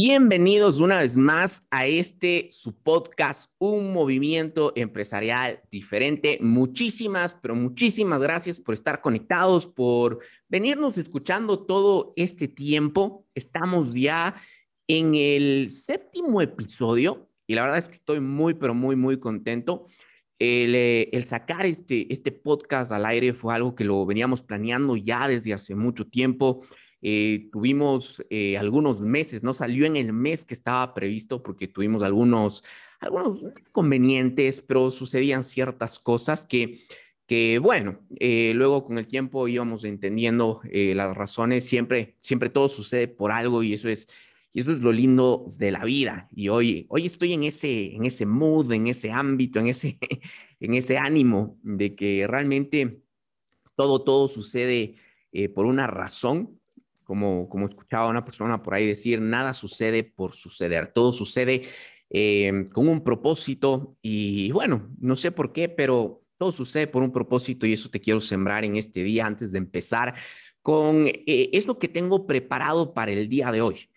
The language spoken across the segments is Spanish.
Bienvenidos una vez más a este su podcast, Un Movimiento Empresarial Diferente. Muchísimas, pero muchísimas gracias por estar conectados, por venirnos escuchando todo este tiempo. Estamos ya en el séptimo episodio y la verdad es que estoy muy, pero muy, muy contento. El, eh, sacar este, este podcast al aire fue algo que lo veníamos planeando ya desde hace mucho tiempo. Eh, tuvimos eh, algunos meses, no salió en el mes que estaba previsto porque tuvimos algunos, algunos inconvenientes, pero sucedían ciertas cosas que, que bueno, eh, luego con el tiempo íbamos entendiendo las razones, siempre, siempre todo sucede por algo y eso es, eso es lo lindo de la vida. Y hoy, hoy estoy en ese, en ese mood, en ese ámbito, en ese, en ese ánimo de que realmente todo, todo sucede por una razón como, como escuchaba una persona por ahí decir, nada sucede por suceder, todo sucede eh, con un propósito y bueno, no sé por qué, pero todo sucede por un propósito y eso te quiero sembrar en este día antes de empezar con eh, esto que tengo preparado para el día de hoy,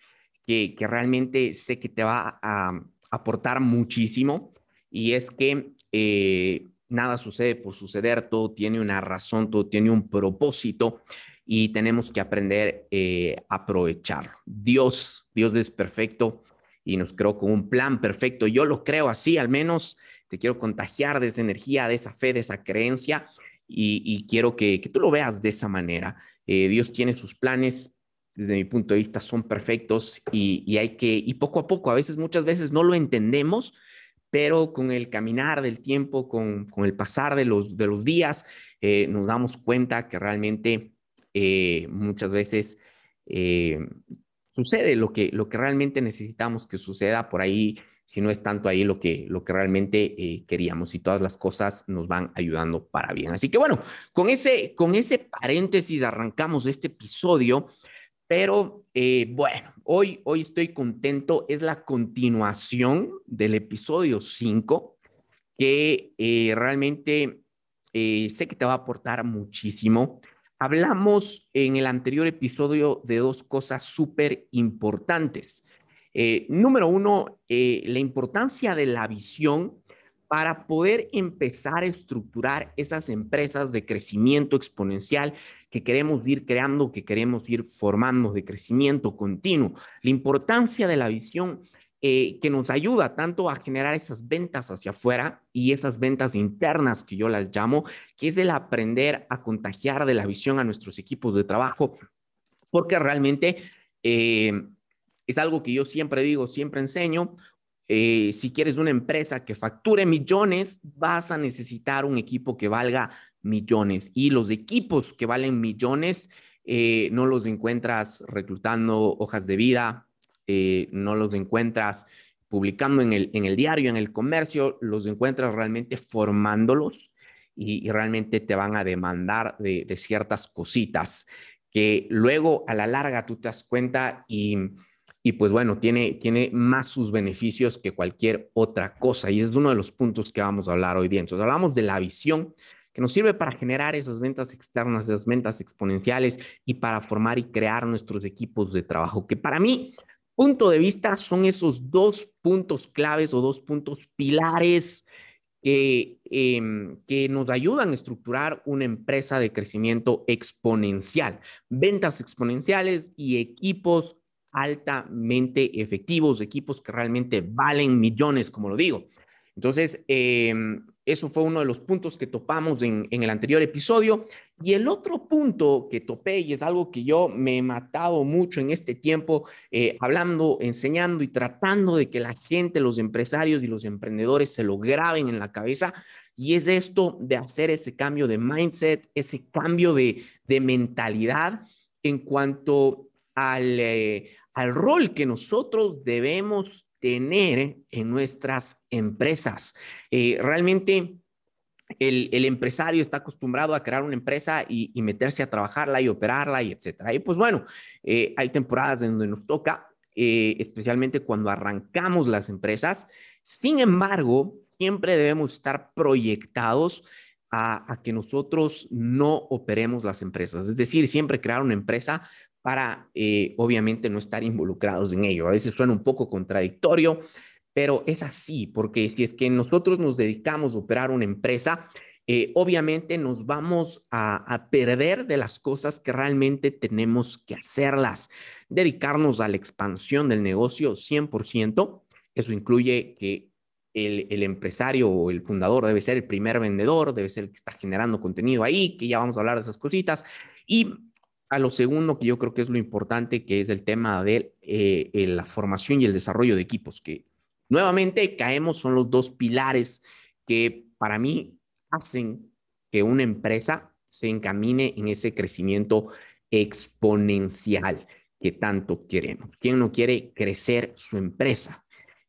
que, que realmente sé que te va a, aportar muchísimo y es que eh, nada sucede por suceder, todo tiene una razón, todo tiene un propósito y tenemos que aprender eh, a aprovecharlo. Dios, Dios es perfecto y nos creó con un plan perfecto. Yo lo creo así, al menos te quiero contagiar de esa energía, de esa fe, de esa creencia y, quiero que, tú lo veas de esa manera. Eh, Dios tiene sus planes, desde mi punto de vista, son perfectos y, hay que, y poco a poco, a veces, muchas veces no lo entendemos, pero con el caminar del tiempo, con, el pasar de los, de los días, eh, nos damos cuenta que realmente eh, muchas veces eh, sucede lo que, lo que realmente necesitamos que suceda por ahí, si no es tanto ahí lo que, lo que realmente eh, queríamos y todas las cosas nos van ayudando para bien. Así que bueno, con ese, con ese paréntesis arrancamos este episodio, pero bueno, hoy, hoy estoy contento, es la continuación del episodio 5 que realmente sé que te va a aportar muchísimo. Hablamos en el anterior episodio de dos cosas súper importantes. Eh, número uno, eh, la importancia de la visión para poder empezar a estructurar esas empresas de crecimiento exponencial que queremos ir creando, que queremos ir formando de crecimiento continuo. La importancia de la visión eh, que nos ayuda tanto a generar esas ventas hacia afuera y esas ventas internas que yo las llamo, que es el aprender a contagiar de la visión a nuestros equipos de trabajo, porque realmente eh, es algo que yo siempre digo, siempre enseño. Eh, si quieres una empresa que facture millones, vas a necesitar un equipo que valga millones. Y los equipos que valen millones no los encuentras reclutando hojas de vida, eh, no los encuentras publicando en el, en el diario, en el comercio, los encuentras realmente formándolos y, realmente te van a demandar de, ciertas cositas que luego a la larga tú te das cuenta y, y pues bueno, tiene, tiene más sus beneficios que cualquier otra cosa y es uno de los puntos que vamos a hablar hoy día. Entonces hablamos de la visión que nos sirve para generar esas ventas externas, esas ventas exponenciales y para formar y crear nuestros equipos de trabajo, que para mí punto de vista son esos dos puntos claves o dos puntos pilares que, em, que nos ayudan a estructurar una empresa de crecimiento exponencial, ventas exponenciales y equipos altamente efectivos, equipos que realmente valen millones, como lo digo. Entonces, em, eso fue uno de los puntos que topamos en, el anterior episodio. Y el otro punto que topé, y es algo que yo me he matado mucho en este tiempo, eh, hablando, enseñando y tratando de que la gente, los empresarios y los emprendedores se lo graben en la cabeza, y es esto de hacer ese cambio de mindset, ese cambio de, mentalidad en cuanto al, eh, al rol que nosotros debemos tener en nuestras empresas. Eh, realmente el, empresario está acostumbrado a crear una empresa y, meterse a trabajarla y operarla y etcétera. Y pues bueno, eh, hay temporadas en donde nos toca, eh, especialmente cuando arrancamos las empresas. Sin embargo, siempre debemos estar proyectados a, a, que nosotros no operemos las empresas. Es decir, siempre crear una empresa para, eh, obviamente, no estar involucrados en ello. A veces suena un poco contradictorio, pero es así, porque si es que nosotros nos dedicamos a operar una empresa, eh, obviamente nos vamos a, perder de las cosas que realmente tenemos que hacerlas. Dedicarnos a la expansión del negocio 100%. Eso incluye que el, el, empresario o el fundador debe ser el primer vendedor, debe ser el que está generando contenido ahí, que ya vamos a hablar de esas cositas. Y a lo segundo, que yo creo que es lo importante, que es el tema de eh, la formación y el desarrollo de equipos, que nuevamente caemos, son los dos pilares que para mí hacen que una empresa se encamine en ese crecimiento exponencial que tanto queremos. ¿Quién no quiere crecer su empresa?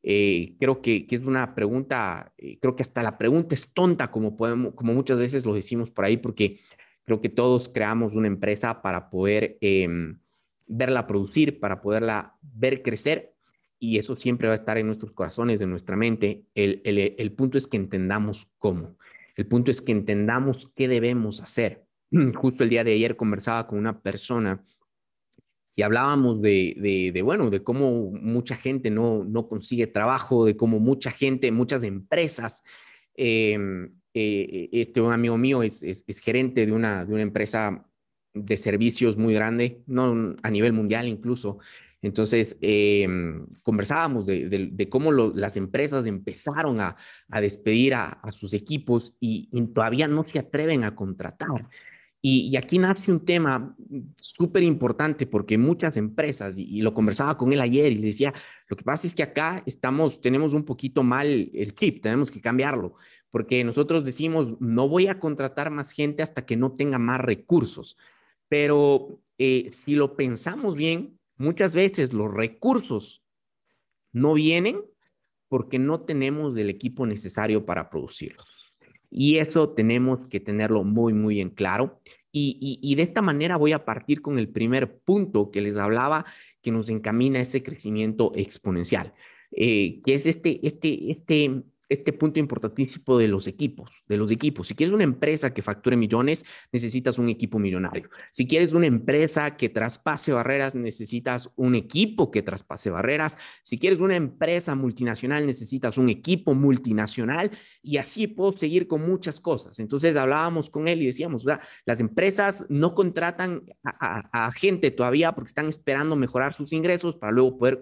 Eh, creo que, es una pregunta, eh, creo que hasta la pregunta es tonta, como, podemos, como muchas veces lo decimos por ahí, porque creo que todos creamos una empresa para poder em, verla producir, para poderla ver crecer, y eso siempre va a estar en nuestros corazones, en nuestra mente. El, el punto es que entendamos cómo. El punto es que entendamos qué debemos hacer. Justo el día de ayer conversaba con una persona y hablábamos de, de, bueno, de cómo mucha gente no, no consigue trabajo, de cómo mucha gente, muchas empresas, em, eh, este un amigo mío es, es, gerente de una, de una empresa de servicios muy grande, no a nivel mundial incluso, entonces, em, conversábamos de, cómo las empresas empezaron a, despedir a, sus equipos y, todavía no se atreven a contratar. Y, aquí nace un tema súper importante porque muchas empresas, y, lo conversaba con él ayer y le decía, lo que pasa es que acá estamos, tenemos un poquito mal el chip, tenemos que cambiarlo, porque nosotros decimos, no voy a contratar más gente hasta que no tenga más recursos. Pero eh, si lo pensamos bien, Muchas veces los recursos no vienen porque no tenemos el equipo necesario para producirlos. Y eso tenemos que tenerlo muy, muy en claro. Y, de esta manera voy a partir con el primer punto que les hablaba, que nos encamina a ese crecimiento exponencial, eh, que es este, este, este este punto importantísimo de los equipos, de los equipos. Si quieres una empresa que facture millones, necesitas un equipo millonario. Si quieres una empresa que traspase barreras, necesitas un equipo que traspase barreras. Si quieres una empresa multinacional, necesitas un equipo multinacional y así puedo seguir con muchas cosas. Entonces hablábamos con él y decíamos, las empresas no contratan a, gente todavía porque están esperando mejorar sus ingresos para luego poder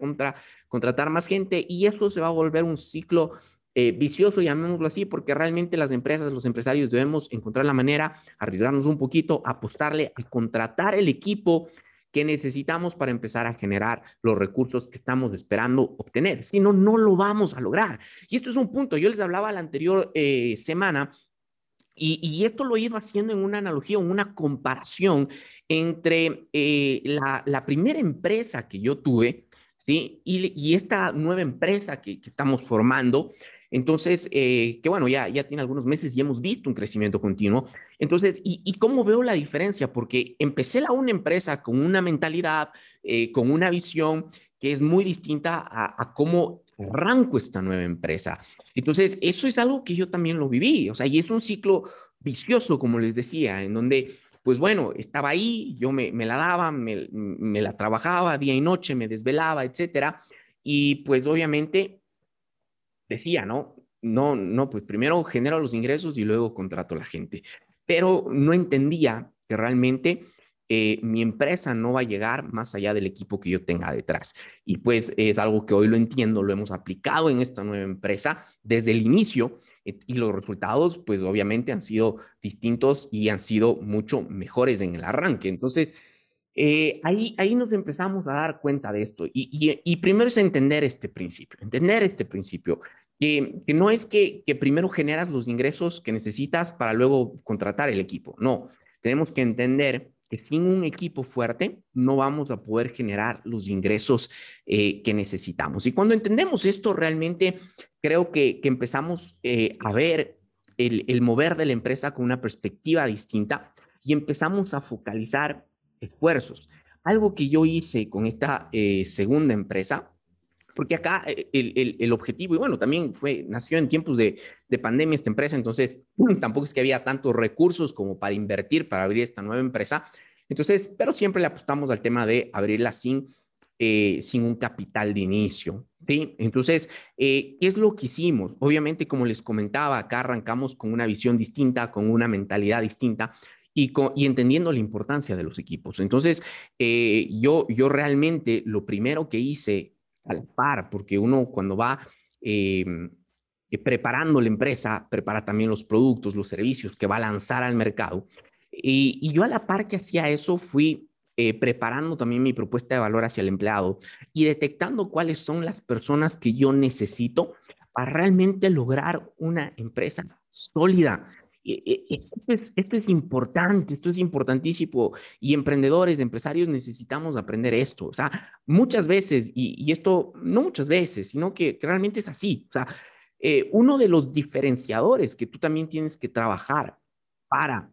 contratar más gente y eso se va a volver un ciclo eh, vicioso, llamémoslo así, porque realmente las empresas, los empresarios debemos encontrar la manera, arriesgarnos un poquito, apostarle a contratar el equipo que necesitamos para empezar a generar los recursos que estamos esperando obtener. Si no, no lo vamos a lograr. Y esto es un punto. Yo les hablaba la anterior eh, semana y, esto lo he ido haciendo en una analogía, en una comparación entre eh, la, primera empresa que yo tuve, ¿sí? Y, esta nueva empresa que, que estamos formando, entonces, eh, que bueno, ya, ya tiene algunos meses y hemos visto un crecimiento continuo. Entonces, ¿y, cómo veo la diferencia? Porque empecé la una empresa con una mentalidad, eh, con una visión que es muy distinta a, a cómo arranco esta nueva empresa. Entonces, eso es algo que yo también lo viví, o sea, y es un ciclo vicioso, como les decía, en donde pues bueno, estaba ahí, yo me, me la daba, me, me, la trabajaba día y noche, me desvelaba, etcétera. Y pues obviamente decía, ¿no? No, no, pues primero genero los ingresos y luego contrato a la gente. Pero no entendía que realmente eh, mi empresa no va a llegar más allá del equipo que yo tenga detrás. Y pues es algo que hoy lo entiendo, lo hemos aplicado en esta nueva empresa desde el inicio eh, y los resultados pues obviamente han sido distintos y han sido mucho mejores en el arranque. Entonces, eh, ahí, ahí nos empezamos a dar cuenta de esto. Y, y, primero es entender este principio, entender este principio, que, no es que, primero generas los ingresos que necesitas para luego contratar el equipo. No, tenemos que entender que sin un equipo fuerte no vamos a poder generar los ingresos eh, que necesitamos. Y cuando entendemos esto, realmente creo que, empezamos eh, a ver el, el mover de la empresa con una perspectiva distinta y empezamos a focalizar esfuerzos. Algo que yo hice con esta eh, segunda empresa, porque acá eh, el, el, objetivo, y bueno, también fue, nació en tiempos de, de, pandemia esta empresa, entonces tampoco es que había tantos recursos como para invertir, para abrir esta nueva empresa. Entonces, pero siempre le apostamos al tema de abrirla sin, eh, sin un capital de inicio. ¿sí? Entonces, eh, ¿qué es lo que hicimos? Obviamente, como les comentaba, acá arrancamos con una visión distinta, con una mentalidad distinta. Y, y, entendiendo la importancia de los equipos. Entonces, eh, yo, yo realmente lo primero que hice al par, porque uno cuando va preparando la empresa, prepara también los productos, los servicios que va a lanzar al mercado. Y, yo a la par que hacía eso fui eh, preparando también mi propuesta de valor hacia el empleado y detectando cuáles son las personas que yo necesito para realmente lograr una empresa sólida. Esto es, esto es importante, esto es importantísimo y emprendedores, empresarios necesitamos aprender esto. O sea, muchas veces, y, esto no muchas veces, sino que, que realmente es así. O sea, eh, uno de los diferenciadores que tú también tienes que trabajar para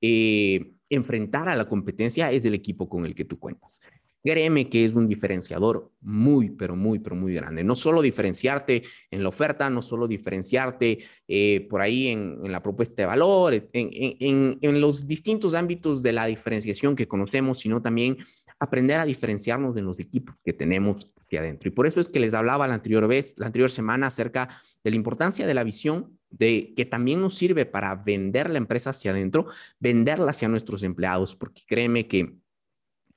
eh, enfrentar a la competencia es el equipo con el que tú cuentas. Créeme que es un diferenciador muy, pero muy, pero muy grande. No solo diferenciarte en la oferta, no solo diferenciarte eh, por ahí en, la propuesta de valor, en, en, en, los distintos ámbitos de la diferenciación que conocemos, sino también aprender a diferenciarnos de los equipos que tenemos hacia adentro. Y por eso es que les hablaba la anterior vez, la anterior semana acerca de la importancia de la visión, de que también nos sirve para vender la empresa hacia adentro, venderla hacia nuestros empleados, porque créeme que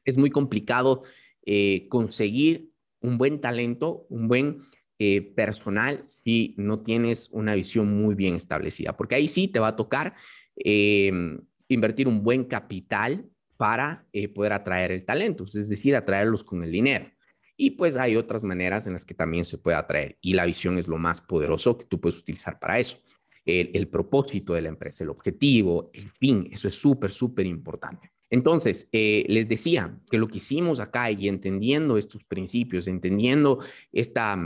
es muy complicado eh, conseguir un buen talento, un buen eh, personal si no tienes una visión muy bien establecida, porque ahí sí te va a tocar em, invertir un buen capital para eh, poder atraer el talento, es decir, atraerlos con el dinero. Y pues hay otras maneras en las que también se puede atraer. Y la visión es lo más poderoso que tú puedes utilizar para eso. El, propósito de la empresa, el objetivo, el fin, eso es súper, súper importante. Entonces, eh, les decía que lo que hicimos acá y entendiendo estos principios, entendiendo esta,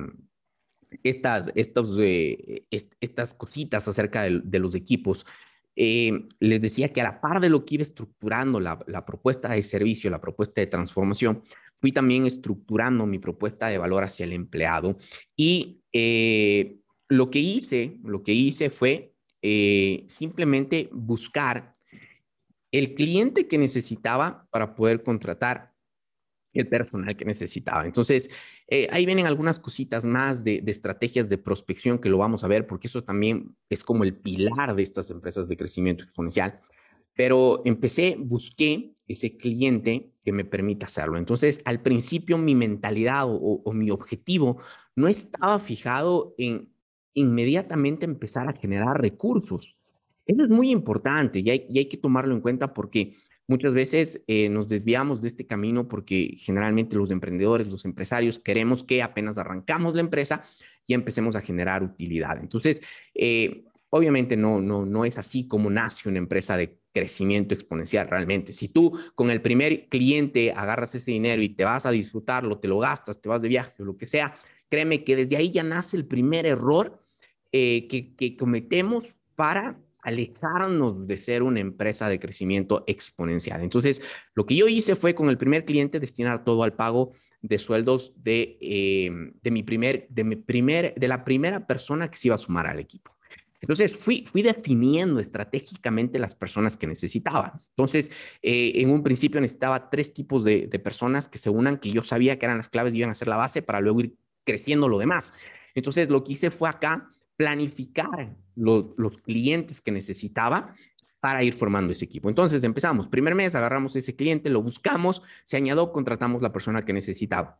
estas, estos, eh, estas cositas acerca de, los equipos, eh, les decía que a la par de lo que iba estructurando la, propuesta de servicio, la propuesta de transformación, fui también estructurando mi propuesta de valor hacia el empleado y eh, lo que hice, lo que hice fue simplemente buscar el cliente que necesitaba para poder contratar el personal que necesitaba. Entonces, eh, ahí vienen algunas cositas más de, de, estrategias de prospección que lo vamos a ver, porque eso también es como el pilar de estas empresas de crecimiento exponencial. Pero empecé, busqué ese cliente que me permita hacerlo. Entonces, al principio mi mentalidad o, mi objetivo no estaba fijado en inmediatamente empezar a generar recursos. Eso es muy importante y hay, que tomarlo en cuenta porque muchas veces eh, nos desviamos de este camino porque generalmente los emprendedores, los empresarios, queremos que apenas arrancamos la empresa y empecemos a generar utilidad. Entonces, eh, obviamente no, no, no es así como nace una empresa de crecimiento exponencial realmente. Si tú con el primer cliente agarras ese dinero y te vas a disfrutarlo, te lo gastas, te vas de viaje o lo que sea, créeme que desde ahí ya nace el primer error eh, que, que cometemos para alejarnos de ser una empresa de crecimiento exponencial. Entonces, lo que yo hice fue con el primer cliente destinar todo al pago de sueldos de, eh, de mi primer, de mi primer, de la primera persona que se iba a sumar al equipo. Entonces fui, fui definiendo estratégicamente las personas que necesitaba. Entonces, eh, en un principio necesitaba tres tipos de, personas que se unan, que yo sabía que eran las claves y iban a ser la base para luego ir creciendo lo demás. Entonces, lo que hice fue acá planificar los, clientes que necesitaba para ir formando ese equipo. Entonces empezamos, primer mes, agarramos ese cliente, lo buscamos, se añadió, contratamos la persona que necesitaba.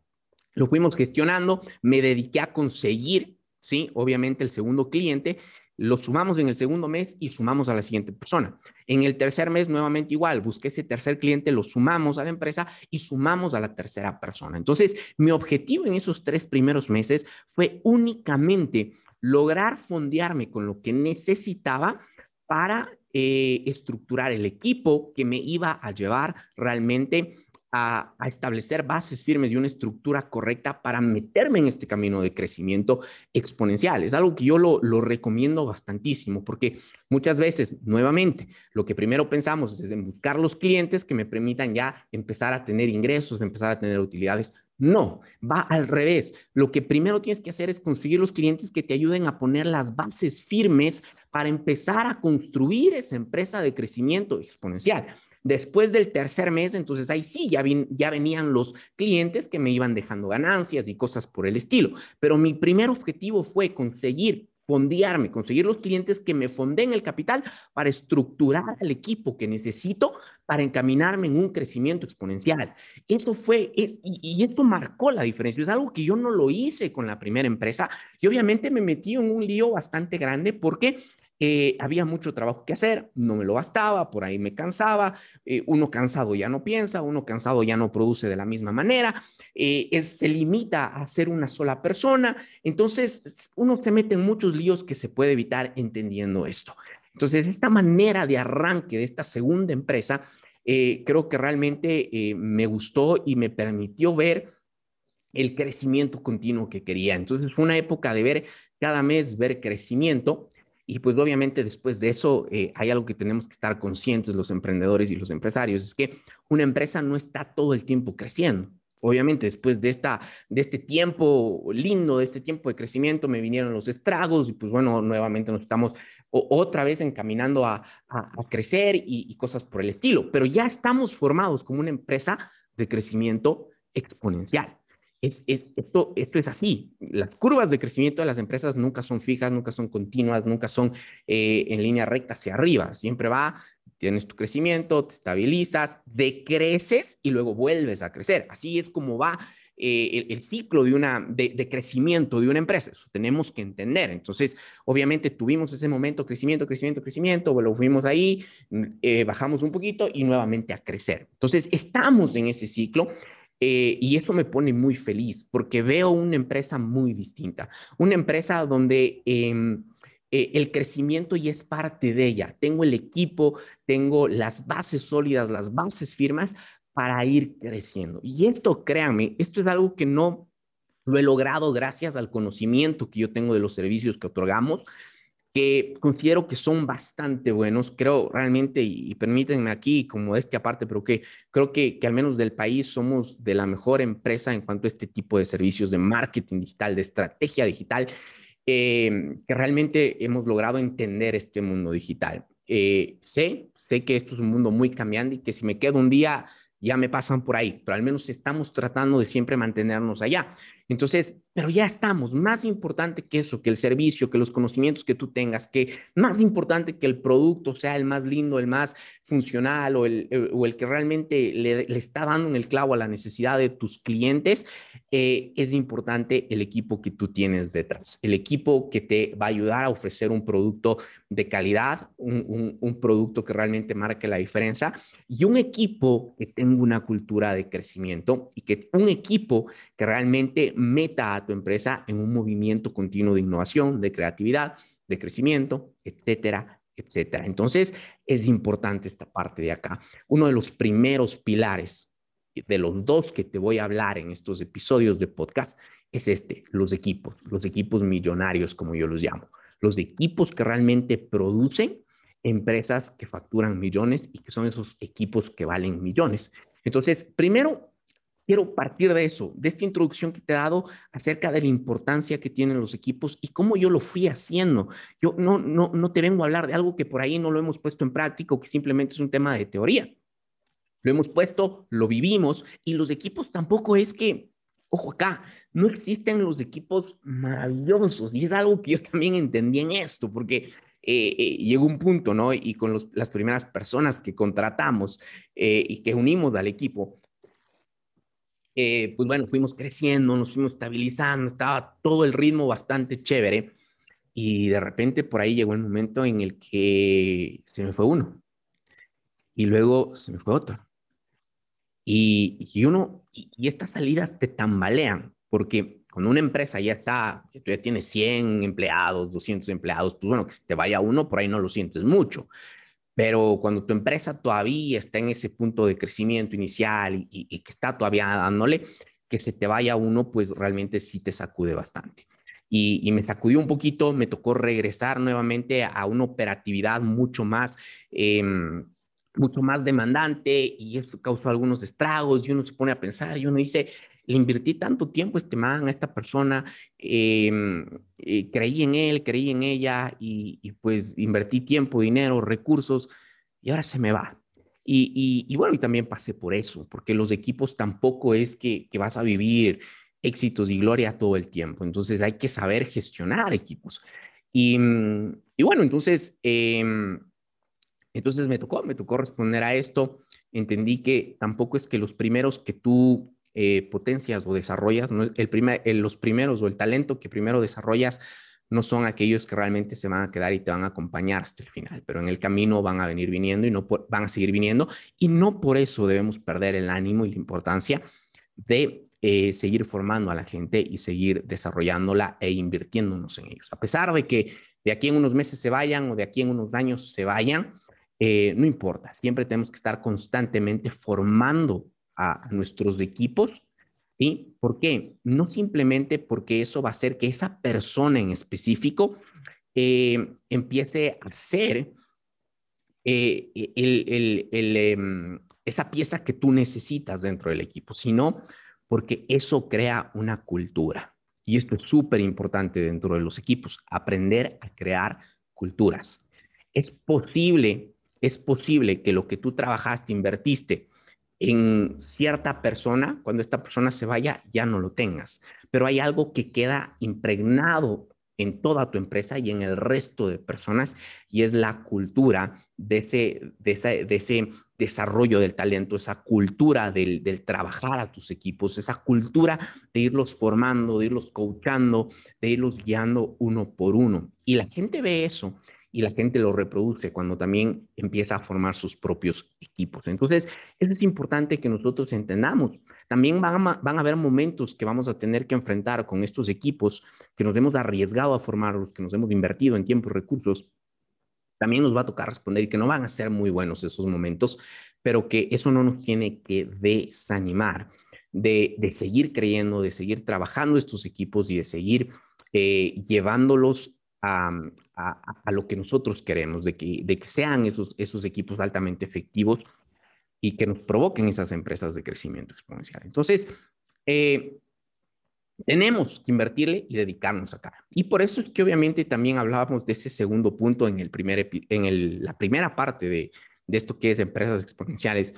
Lo fuimos gestionando, me dediqué a conseguir, sí, obviamente el segundo cliente lo sumamos en el segundo mes y sumamos a la siguiente persona. En el tercer mes, nuevamente igual, busqué ese tercer cliente, lo sumamos a la empresa y sumamos a la tercera persona. Entonces, mi objetivo en esos tres primeros meses fue únicamente lograr fondearme con lo que necesitaba para eh, estructurar el equipo que me iba a llevar realmente a, establecer bases firmes y una estructura correcta para meterme en este camino de crecimiento exponencial. Es algo que yo lo, recomiendo bastantísimo porque muchas veces, nuevamente, lo que primero pensamos es en buscar los clientes que me permitan ya empezar a tener ingresos, empezar a tener utilidades. No, va al revés. Lo que primero tienes que hacer es conseguir los clientes que te ayuden a poner las bases firmes para empezar a construir esa empresa de crecimiento exponencial. Después del tercer mes, entonces ahí sí, ya, venían los clientes que me iban dejando ganancias y cosas por el estilo. Pero mi primer objetivo fue conseguir fondearme, conseguir los clientes que me fonden el capital para estructurar el equipo que necesito para encaminarme en un crecimiento exponencial. Eso fue, y, esto marcó la diferencia. Es algo que yo no lo hice con la primera empresa y obviamente me metí en un lío bastante grande porque eh, había mucho trabajo que hacer, no me lo bastaba, por ahí me cansaba, eh, uno cansado ya no piensa, uno cansado ya no produce de la misma manera, eh, se limita a ser una sola persona, entonces uno se mete en muchos líos que se puede evitar entendiendo esto. Entonces, esta manera de arranque de esta segunda empresa, creo que realmente me gustó y me permitió ver el crecimiento continuo que quería. Entonces, fue una época de ver cada mes, ver crecimiento. Y pues obviamente después de eso eh, hay algo que tenemos que estar conscientes los emprendedores y los empresarios, es que una empresa no está todo el tiempo creciendo. Obviamente después de, esta, de este tiempo lindo, de este tiempo de crecimiento, me vinieron los estragos y pues bueno, nuevamente nos estamos otra vez encaminando a, a, crecer y, y cosas por el estilo, pero ya estamos formados como una empresa de crecimiento exponencial. Es, esto, esto es así. Las curvas de crecimiento de las empresas nunca son fijas, nunca son continuas, nunca son eh, en línea recta hacia arriba. Siempre va, tienes tu crecimiento, te estabilizas, decreces y luego vuelves a crecer. Así es como va eh, el, ciclo de, una, de, crecimiento de una empresa. Eso tenemos que entender. Entonces, obviamente tuvimos ese momento, crecimiento, crecimiento, crecimiento, lo fuimos ahí, eh, bajamos un poquito y nuevamente a crecer. Entonces, estamos en ese ciclo eh, y eso me pone muy feliz porque veo una empresa muy distinta, una empresa donde em, eh, el crecimiento ya es parte de ella. Tengo el equipo, tengo las bases sólidas, las bases firmas para ir creciendo. Y esto, créanme, esto es algo que no lo he logrado gracias al conocimiento que yo tengo de los servicios que otorgamos, que considero que son bastante buenos, creo realmente, y, permítanme aquí como este aparte, pero que creo que, que, al menos del país somos de la mejor empresa en cuanto a este tipo de servicios de marketing digital, de estrategia digital, eh, que realmente hemos logrado entender este mundo digital. Eh, sé, sé que esto es un mundo muy cambiante y que si me quedo un día ya me pasan por ahí, pero al menos estamos tratando de siempre mantenernos allá. Entonces, pero ya estamos, más importante que eso, que el servicio, que los conocimientos que tú tengas, que más importante que el producto sea el más lindo, el más funcional o el, eh, o el que realmente le, está dando en el clavo a la necesidad de tus clientes, eh, es importante el equipo que tú tienes detrás, el equipo que te va a ayudar a ofrecer un producto de calidad, un, un producto que realmente marque la diferencia y un equipo que tenga una cultura de crecimiento y que un equipo que realmente meta a tu empresa en un movimiento continuo de innovación, de creatividad, de crecimiento, etcétera, etcétera. Entonces, es importante esta parte de acá. Uno de los primeros pilares de los dos que te voy a hablar en estos episodios de podcast es este, los equipos, los equipos millonarios, como yo los llamo, los equipos que realmente producen empresas que facturan millones y que son esos equipos que valen millones. Entonces, primero, quiero partir de eso, de esta introducción que te he dado acerca de la importancia que tienen los equipos y cómo yo lo fui haciendo. Yo no, no, no te vengo a hablar de algo que por ahí no lo hemos puesto en práctica que simplemente es un tema de teoría. Lo hemos puesto, lo vivimos y los equipos tampoco es que, ojo acá, no existen los equipos maravillosos y es algo que yo también entendí en esto, porque eh, eh, llegó un punto, ¿no? Y con las primeras personas que contratamos eh, y que unimos al equipo, eh, pues bueno, fuimos creciendo, nos fuimos estabilizando, estaba todo el ritmo bastante chévere. Y de repente por ahí llegó el momento en el que se me fue uno. Y luego se me fue otro. Y, y uno, y, estas salidas te tambalean, porque cuando una empresa ya está, tú ya tienes 100 empleados, 200 empleados, pues bueno, que te vaya uno, por ahí no lo sientes mucho. Pero cuando tu empresa todavía está en ese punto de crecimiento inicial y, que está todavía dándole, que se te vaya uno, pues realmente sí te sacude bastante. Y, me sacudió un poquito, me tocó regresar nuevamente a una operatividad mucho más, em, mucho más demandante y esto causó algunos estragos y uno se pone a pensar y uno dice, le invertí tanto tiempo a este man, a esta persona, em, eh, creí en él, creí en ella y, pues invertí tiempo, dinero, recursos y ahora se me va. Y, bueno, y también pasé por eso, porque los equipos tampoco es que, que vas a vivir éxitos y gloria todo el tiempo. Entonces hay que saber gestionar equipos. Y, y bueno, entonces, eh, entonces me tocó, me tocó responder a esto. Entendí que tampoco es que los primeros que tú eh, potencias o desarrollas, no, el primer, los primeros o el talento que primero desarrollas no son aquellos que realmente se van a quedar y te van a acompañar hasta el final, pero en el camino van a venir viniendo y no van a seguir viniendo. Y no por eso debemos perder el ánimo y la importancia de eh, seguir formando a la gente y seguir desarrollándola e invirtiéndonos en ellos. A pesar de que de aquí en unos meses se vayan o de aquí en unos años se vayan, eh, no importa, siempre tenemos que estar constantemente formando a, nuestros equipos. ¿Sí? ¿Por qué? No simplemente porque eso va a hacer que esa persona en específico eh, empiece a ser em, esa pieza que tú necesitas dentro del equipo, sino porque eso crea una cultura. Y esto es súper importante dentro de los equipos, aprender a crear culturas. Es posible, es posible que lo que tú trabajaste, invertiste en cierta persona, cuando esta persona se vaya, ya no lo tengas. Pero hay algo que queda impregnado en toda tu empresa y en el resto de personas y es la cultura de ese, de ese, de ese desarrollo del talento, esa cultura del, del, trabajar a tus equipos, esa cultura de irlos formando, de irlos coachando, de irlos guiando uno por uno. Y la gente ve eso y la gente lo reproduce cuando también empieza a formar sus propios equipos. Entonces, eso es importante que nosotros entendamos. También van a, van a haber momentos que vamos a tener que enfrentar con estos equipos que nos hemos arriesgado a formarlos, que nos hemos invertido en tiempo y recursos también nos va a tocar responder que no van a ser muy buenos esos momentos, pero que eso no nos tiene que desanimar de, de seguir creyendo, de seguir trabajando estos equipos y de seguir eh, llevándolos a, a, lo que nosotros queremos, de que, de que sean esos, esos equipos altamente efectivos y que nos provoquen esas empresas de crecimiento exponencial. Entonces, eh, tenemos que invertirle y dedicarnos acá. Y por eso es que obviamente también hablábamos de ese segundo punto en, el primer, en el, la primera parte de, de esto que es empresas exponenciales,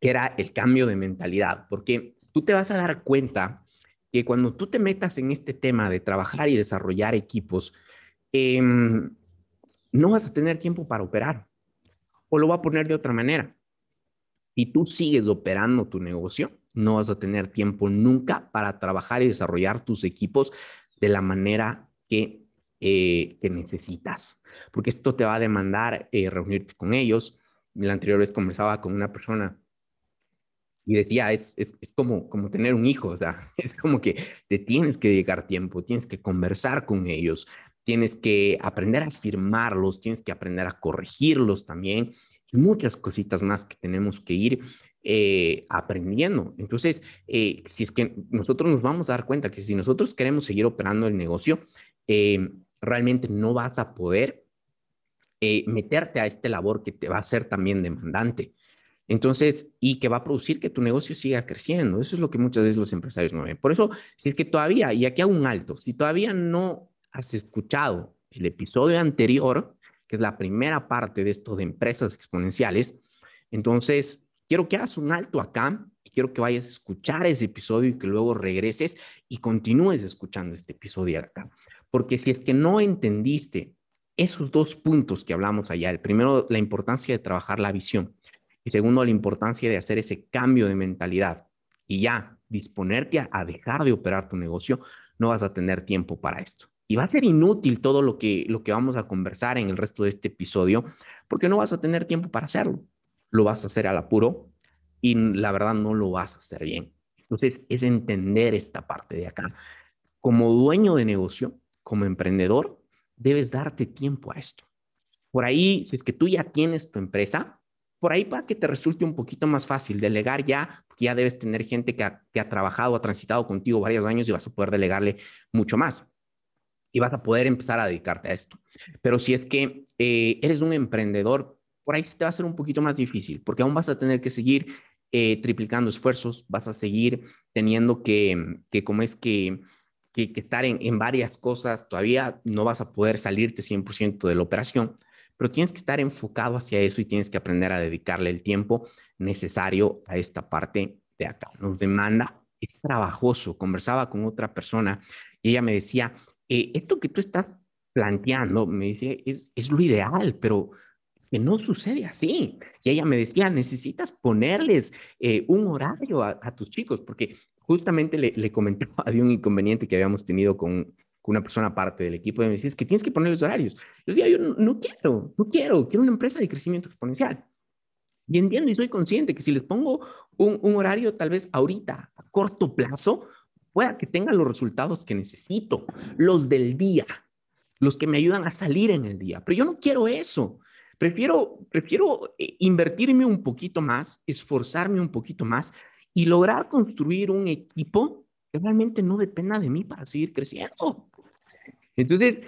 que era el cambio de mentalidad, porque tú te vas a dar cuenta que cuando tú te metas en este tema de trabajar y desarrollar equipos, eh, no vas a tener tiempo para operar. O lo voy a poner de otra manera. Si tú sigues operando tu negocio, no vas a tener tiempo nunca para trabajar y desarrollar tus equipos de la manera que, eh, que necesitas, porque esto te va a demandar eh, reunirte con ellos. La anterior vez conversaba con una persona y decía, es, es, es, como, como tener un hijo, o sea, es como que te tienes que dedicar tiempo, tienes que conversar con ellos, tienes que aprender a firmarlos, tienes que aprender a corregirlos también, y muchas cositas más que tenemos que ir eh, aprendiendo. Entonces, eh, si es que nosotros nos vamos a dar cuenta que si nosotros queremos seguir operando el negocio, eh, realmente no vas a poder meterte a este labor que te va a ser también demandante. Entonces, y que va a producir que tu negocio siga creciendo. Eso es lo que muchas veces los empresarios no ven. Por eso, si es que todavía, y aquí hago un alto, si todavía no has escuchado el episodio anterior, que es la primera parte de esto de empresas exponenciales, entonces quiero que hagas un alto acá y quiero que vayas a escuchar ese episodio y que luego regreses y continúes escuchando este episodio acá. Porque si es que no entendiste esos dos puntos que hablamos allá, el primero, la importancia de trabajar la visión y segundo, la importancia de hacer ese cambio de mentalidad y ya disponerte a, dejar de operar tu negocio, no vas a tener tiempo para esto. Y va a ser inútil todo lo que, lo que vamos a conversar en el resto de este episodio porque no vas a tener tiempo para hacerlo lo vas a hacer al apuro y la verdad no lo vas a hacer bien. Entonces, es entender esta parte de acá. Como dueño de negocio, como emprendedor, debes darte tiempo a esto. Por ahí, si es que tú ya tienes tu empresa, por ahí para que te resulte un poquito más fácil delegar ya, porque ya debes tener gente que ha, que ha trabajado, ha transitado contigo varios años y vas a poder delegarle mucho más. Y vas a poder empezar a dedicarte a esto. Pero si es que eh, eres un emprendedor por ahí se te va a hacer un poquito más difícil, porque aún vas a tener que seguir eh, triplicando esfuerzos, vas a seguir teniendo que, que como es que, que, estar en, en, varias cosas, todavía no vas a poder salirte 100% de la operación, pero tienes que estar enfocado hacia eso y tienes que aprender a dedicarle el tiempo necesario a esta parte de acá. Nos demanda, es trabajoso. Conversaba con otra persona y ella me decía, eh, esto que tú estás planteando, me dice, es, es lo ideal, pero que no sucede así. Y ella me decía, necesitas ponerles eh, un horario a, tus chicos, porque justamente le, le comentaba de un inconveniente que habíamos tenido con, con una persona parte del equipo y me decía, es que tienes que ponerles horarios. Yo decía, yo no, quiero, no quiero, quiero una empresa de crecimiento exponencial. Y entiendo y soy consciente que si les pongo un, un horario tal vez ahorita, a corto plazo, pueda que tengan los resultados que necesito, los del día, los que me ayudan a salir en el día. Pero yo no quiero eso. Prefiero, prefiero eh, invertirme un poquito más, esforzarme un poquito más y lograr construir un equipo que realmente no dependa de mí para seguir creciendo. Entonces,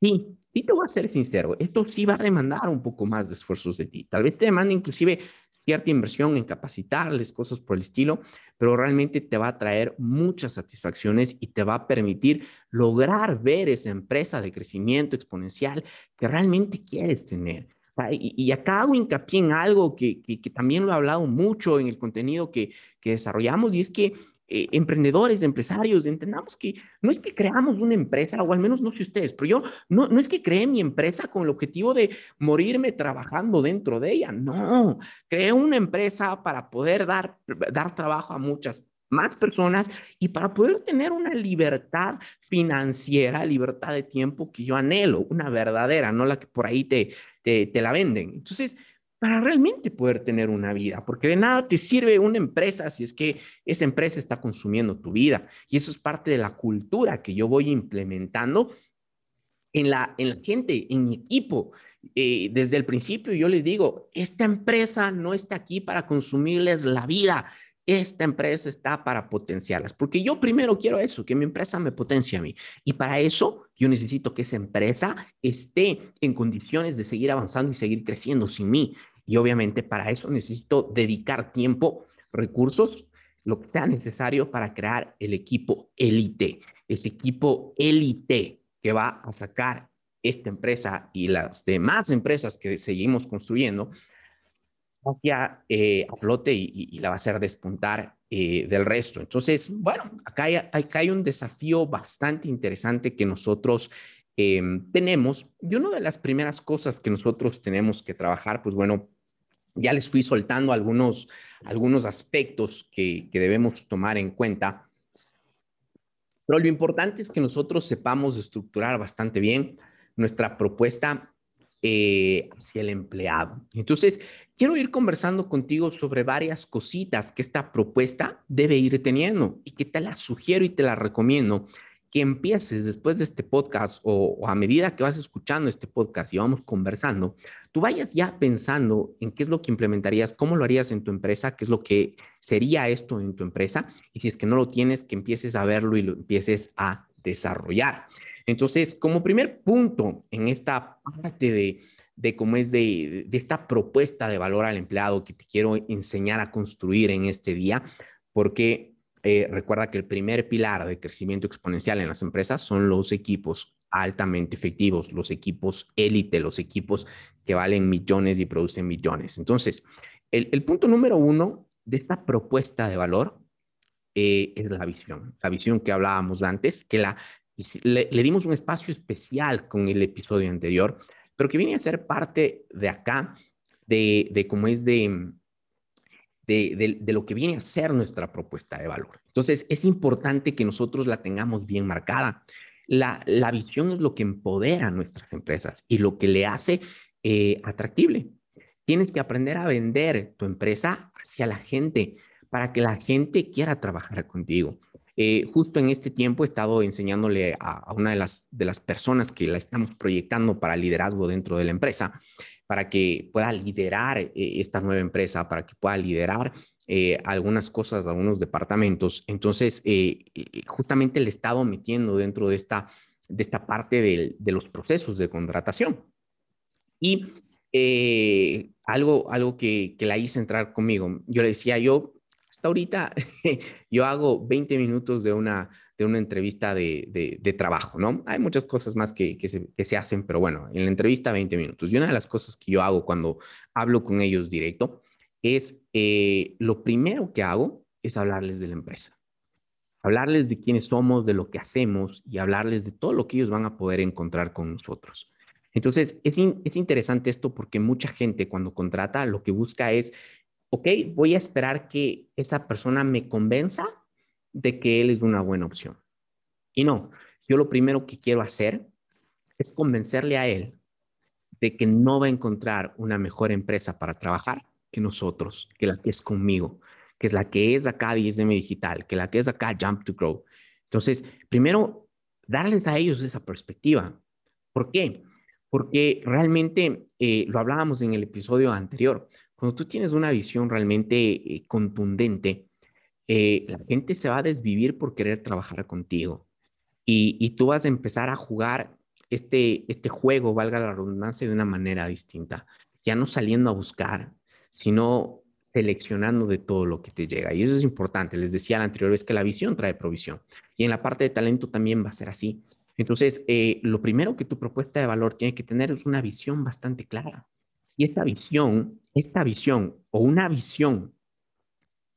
sí, sí te voy a ser sincero, esto sí va a demandar un poco más de esfuerzos de ti. Tal vez te demande inclusive cierta inversión en capacitarles, cosas por el estilo, pero realmente te va a traer muchas satisfacciones y te va a permitir lograr ver esa empresa de crecimiento exponencial que realmente quieres tener. Y, acá hago hincapié en algo que, que, también lo he hablado mucho en el contenido que, que desarrollamos y es que eh, emprendedores, empresarios, entendamos que no es que creamos una empresa, o al menos no sé ustedes, pero yo no, no es que creé mi empresa con el objetivo de morirme trabajando dentro de ella, no, creé una empresa para poder dar, dar trabajo a muchas más personas y para poder tener una libertad financiera, libertad de tiempo que yo anhelo, una verdadera, no la que por ahí te, te, la venden. Entonces, para realmente poder tener una vida, porque de nada te sirve una empresa si es que esa empresa está consumiendo tu vida. Y eso es parte de la cultura que yo voy implementando en la, en la gente, en mi equipo. Eh, desde el principio yo les digo, esta empresa no está aquí para consumirles la vida, esta empresa está para potenciarlas, porque yo primero quiero eso, que mi empresa me potencie a mí. Y para eso yo necesito que esa empresa esté en condiciones de seguir avanzando y seguir creciendo sin mí. Y obviamente para eso necesito dedicar tiempo, recursos, lo que sea necesario para crear el equipo élite, ese equipo élite que va a sacar esta empresa y las demás empresas que seguimos construyendo hacia eh, a flote y, la va a hacer despuntar eh, del resto. Entonces, bueno, acá hay, acá hay un desafío bastante interesante que nosotros em, tenemos. Y una de las primeras cosas que nosotros tenemos que trabajar, pues bueno, ya les fui soltando algunos, algunos aspectos que, que debemos tomar en cuenta. Pero lo importante es que nosotros sepamos estructurar bastante bien nuestra propuesta eh, hacia el empleado. Entonces, quiero ir conversando contigo sobre varias cositas que esta propuesta debe ir teniendo y que te las sugiero y te las recomiendo que empieces después de este podcast o, a medida que vas escuchando este podcast y vamos conversando, tú vayas ya pensando en qué es lo que implementarías, cómo lo harías en tu empresa, qué es lo que sería esto en tu empresa y si es que no lo tienes, que empieces a verlo y lo empieces a desarrollar. Entonces, como primer punto en esta parte de, de cómo es de, de, esta propuesta de valor al empleado que te quiero enseñar a construir en este día, porque eh, recuerda que el primer pilar de crecimiento exponencial en las empresas son los equipos altamente efectivos, los equipos élite, los equipos que valen millones y producen millones. Entonces, el, punto número uno de esta propuesta de valor eh, es la visión, la visión que hablábamos antes, que la, le, dimos un espacio especial con el episodio anterior, pero que viene a ser parte de acá, de cómo es de, de, lo que viene a ser nuestra propuesta de valor. Entonces, es importante que nosotros la tengamos bien marcada. La, la visión es lo que empodera a nuestras empresas y lo que le hace eh, atractible. Tienes que aprender a vender tu empresa hacia la gente para que la gente quiera trabajar contigo. Eh, justo en este tiempo he estado enseñándole a, una de las, de las personas que la estamos proyectando para liderazgo dentro de la empresa, para que pueda liderar eh, esta nueva empresa, para que pueda liderar eh, algunas cosas, algunos departamentos. Entonces, justamente le he estado metiendo dentro de esta, de esta parte de, de los procesos de contratación. Y eh, algo, algo que, que la hice entrar conmigo. Yo le decía, yo hasta ahorita yo hago 20 minutos de una, de una entrevista de, de, trabajo, ¿no? Hay muchas cosas más que, que, se, que, se, hacen, pero bueno, en la entrevista 20 minutos. Y una de las cosas que yo hago cuando hablo con ellos directo es, eh, lo primero que hago es hablarles de la empresa, hablarles de quiénes somos, de lo que hacemos y hablarles de todo lo que ellos van a poder encontrar con nosotros. Entonces, es, es interesante esto porque mucha gente cuando contrata lo que busca es, ok, voy a esperar que esa persona me convenza de que él es una buena opción. Y no, yo lo primero que quiero hacer es convencerle a él de que no va a encontrar una mejor empresa para trabajar que nosotros, que la que es conmigo, que es la que es acá DSM Digital, que la que es acá Jump to Grow. Entonces, primero, darles a ellos esa perspectiva. ¿Por qué? Porque realmente, eh, lo hablábamos en el episodio anterior, cuando tú tienes una visión realmente eh, contundente, eh, la gente se va a desvivir por querer trabajar contigo. Y, tú vas a empezar a jugar este, este juego, valga la redundancia, de una manera distinta. Ya no saliendo a buscar, sino seleccionando de todo lo que te llega. Y eso es importante. Les decía la anterior vez que la visión trae provisión. Y en la parte de talento también va a ser así. Entonces, eh, lo primero que tu propuesta de valor tiene que tener es una visión bastante clara. Y esta visión, esta visión o una visión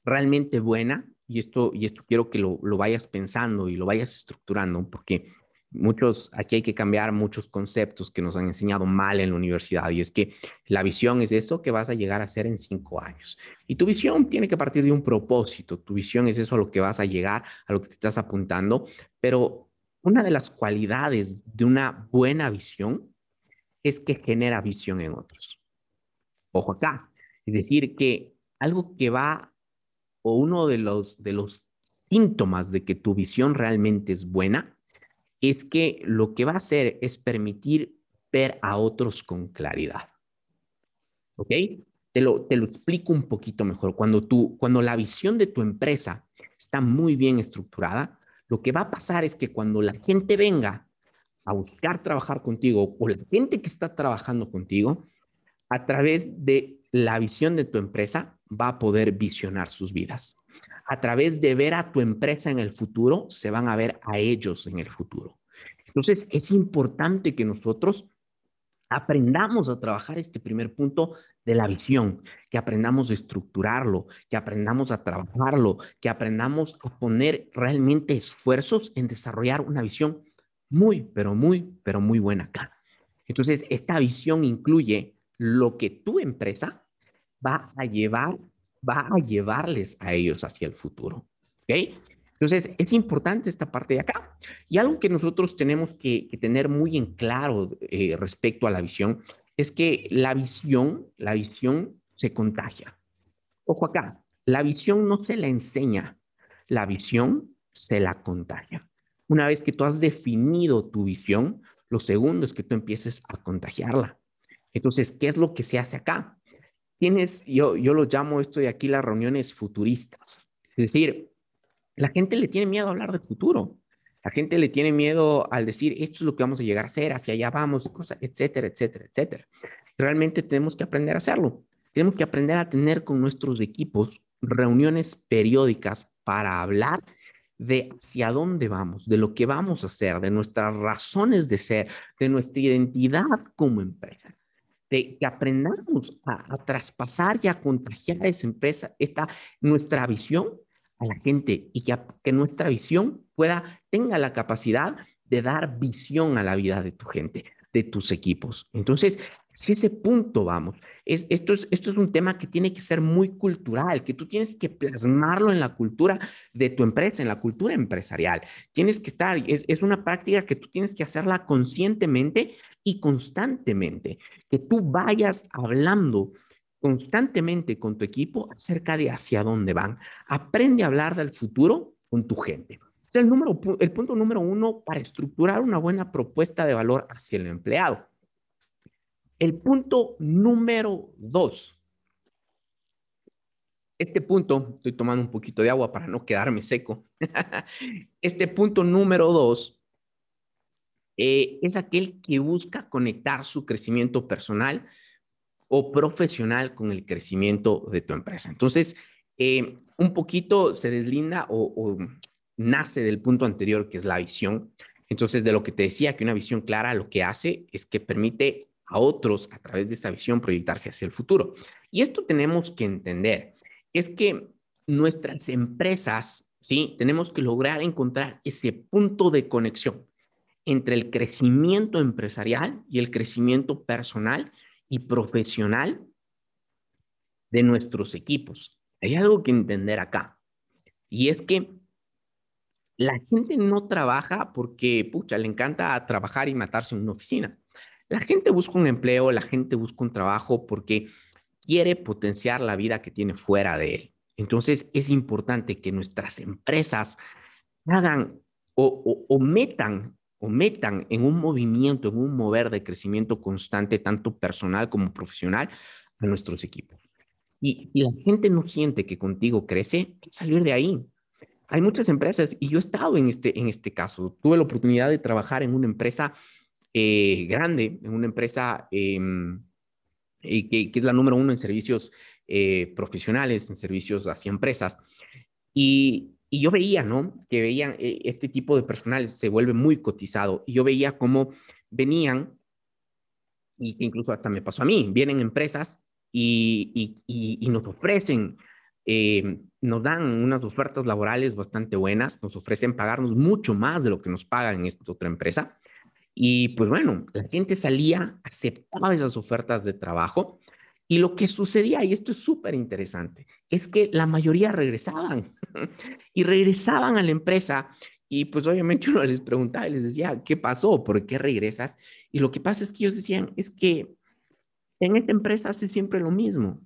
realmente buena, y esto, y esto quiero que lo, lo vayas pensando y lo vayas estructurando, porque muchos, aquí hay que cambiar muchos conceptos que nos han enseñado mal en la universidad y es que la visión es eso que vas a llegar a ser en cinco años. Y tu visión tiene que partir de un propósito, tu visión es eso a lo que vas a llegar, a lo que te estás apuntando, pero una de las cualidades de una buena visión es que genera visión en otros. Ojo acá, es decir, que algo que va o uno de los, de los síntomas de que tu visión realmente es buena es que lo que va a hacer es permitir ver a otros con claridad. ¿Ok? Te lo, te lo explico un poquito mejor. Cuando, tú, cuando la visión de tu empresa está muy bien estructurada, lo que va a pasar es que cuando la gente venga a buscar trabajar contigo o la gente que está trabajando contigo, a través de la visión de tu empresa, va a poder visionar sus vidas a través de ver a tu empresa en el futuro, se van a ver a ellos en el futuro. Entonces, es importante que nosotros aprendamos a trabajar este primer punto de la visión, que aprendamos a estructurarlo, que aprendamos a trabajarlo, que aprendamos a poner realmente esfuerzos en desarrollar una visión muy, pero muy, pero muy buena acá. Entonces, esta visión incluye lo que tu empresa va a llevar va a llevarles a ellos hacia el futuro. ¿Ok? Entonces, es importante esta parte de acá. Y algo que nosotros tenemos que, tener muy en claro eh, respecto a la visión es que la visión, la visión se contagia. Ojo acá, la visión no se la enseña, la visión se la contagia. Una vez que tú has definido tu visión, lo segundo es que tú empieces a contagiarla. Entonces, ¿qué es lo que se hace acá? Tienes, yo, yo lo llamo esto de aquí las reuniones futuristas. Es decir, la gente le tiene miedo a hablar de futuro. La gente le tiene miedo al decir, esto es lo que vamos a llegar a hacer, hacia allá vamos, cosas, etcétera, etcétera, etcétera. Realmente tenemos que aprender a hacerlo. Tenemos que aprender a tener con nuestros equipos reuniones periódicas para hablar de hacia dónde vamos, de lo que vamos a hacer, de nuestras razones de ser, de nuestra identidad como empresa de que aprendamos a, traspasar y a contagiar a esa empresa, esta, nuestra visión a la gente y que, que nuestra visión pueda, tenga la capacidad de dar visión a la vida de tu gente, de tus equipos. Entonces, si ese punto vamos, es, esto, es, esto es un tema que tiene que ser muy cultural, que tú tienes que plasmarlo en la cultura de tu empresa, en la cultura empresarial. Tienes que estar, es, es una práctica que tú tienes que hacerla conscientemente y constantemente, que tú vayas hablando constantemente con tu equipo acerca de hacia dónde van. Aprende a hablar del futuro con tu gente. Es el, número, el punto número uno para estructurar una buena propuesta de valor hacia el empleado. El punto número dos. Este punto, estoy tomando un poquito de agua para no quedarme seco. Este punto número dos eh, es aquel que busca conectar su crecimiento personal o profesional con el crecimiento de tu empresa. Entonces, eh, un poquito se deslinda o, nace del punto anterior, que es la visión. Entonces, de lo que te decía, que una visión clara lo que hace es que permite a otros, a través de esa visión, proyectarse hacia el futuro. Y esto tenemos que entender, es que nuestras empresas, ¿sí? Tenemos que lograr encontrar ese punto de conexión entre el crecimiento empresarial y el crecimiento personal y profesional de nuestros equipos. Hay algo que entender acá. Y es que la gente no trabaja porque, pucha, le encanta trabajar y matarse en una oficina. La gente busca un empleo, la gente busca un trabajo porque quiere potenciar la vida que tiene fuera de él. Entonces, es importante que nuestras empresas hagan o, metan o metan en un movimiento, en un mover de crecimiento constante, tanto personal como profesional, a nuestros equipos. Y, la gente no siente que contigo crece, salir de ahí. Hay muchas empresas, y yo he estado en este, en este caso, tuve la oportunidad de trabajar en una empresa eh, grande, una empresa em, que, que, es la número uno en servicios eh, profesionales, en servicios hacia empresas. Y, yo veía, ¿no? Que veían, eh, este tipo de personal se vuelve muy cotizado. Y yo veía cómo venían, y incluso hasta me pasó a mí, vienen empresas y, nos ofrecen, eh, nos dan unas ofertas laborales bastante buenas, nos ofrecen pagarnos mucho más de lo que nos pagan en esta otra empresa. Y pues bueno, la gente salía, aceptaba esas ofertas de trabajo y lo que sucedía, y esto es súper interesante, es que la mayoría regresaban y regresaban a la empresa y pues obviamente uno les preguntaba y les decía, ¿qué pasó? ¿Por qué regresas? Y lo que pasa es que ellos decían, es que en esta empresa hace siempre lo mismo.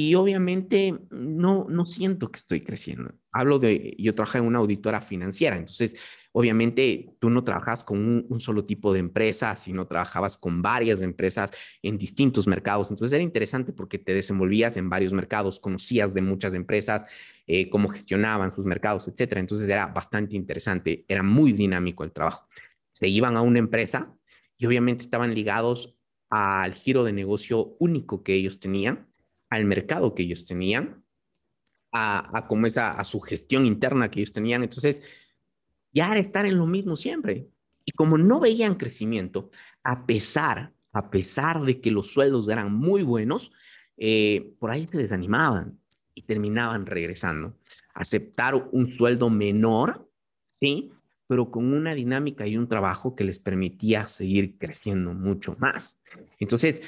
Y obviamente no, no siento que estoy creciendo. Hablo de, yo trabajo en una auditora financiera, entonces obviamente tú no trabajas con un, solo tipo de empresa, sino trabajabas con varias empresas en distintos mercados. Entonces era interesante porque te desenvolvías en varios mercados, conocías de muchas empresas, eh, cómo gestionaban sus mercados, etcétera. Entonces era bastante interesante, era muy dinámico el trabajo. Se iban a una empresa y obviamente estaban ligados al giro de negocio único que ellos tenían al mercado que ellos tenían, a, a esa, a su gestión interna que ellos tenían. Entonces, ya estar en lo mismo siempre. Y como no veían crecimiento, a pesar, a pesar de que los sueldos eran muy buenos, eh, por ahí se desanimaban y terminaban regresando. Aceptar un sueldo menor, ¿sí? Pero con una dinámica y un trabajo que les permitía seguir creciendo mucho más. Entonces,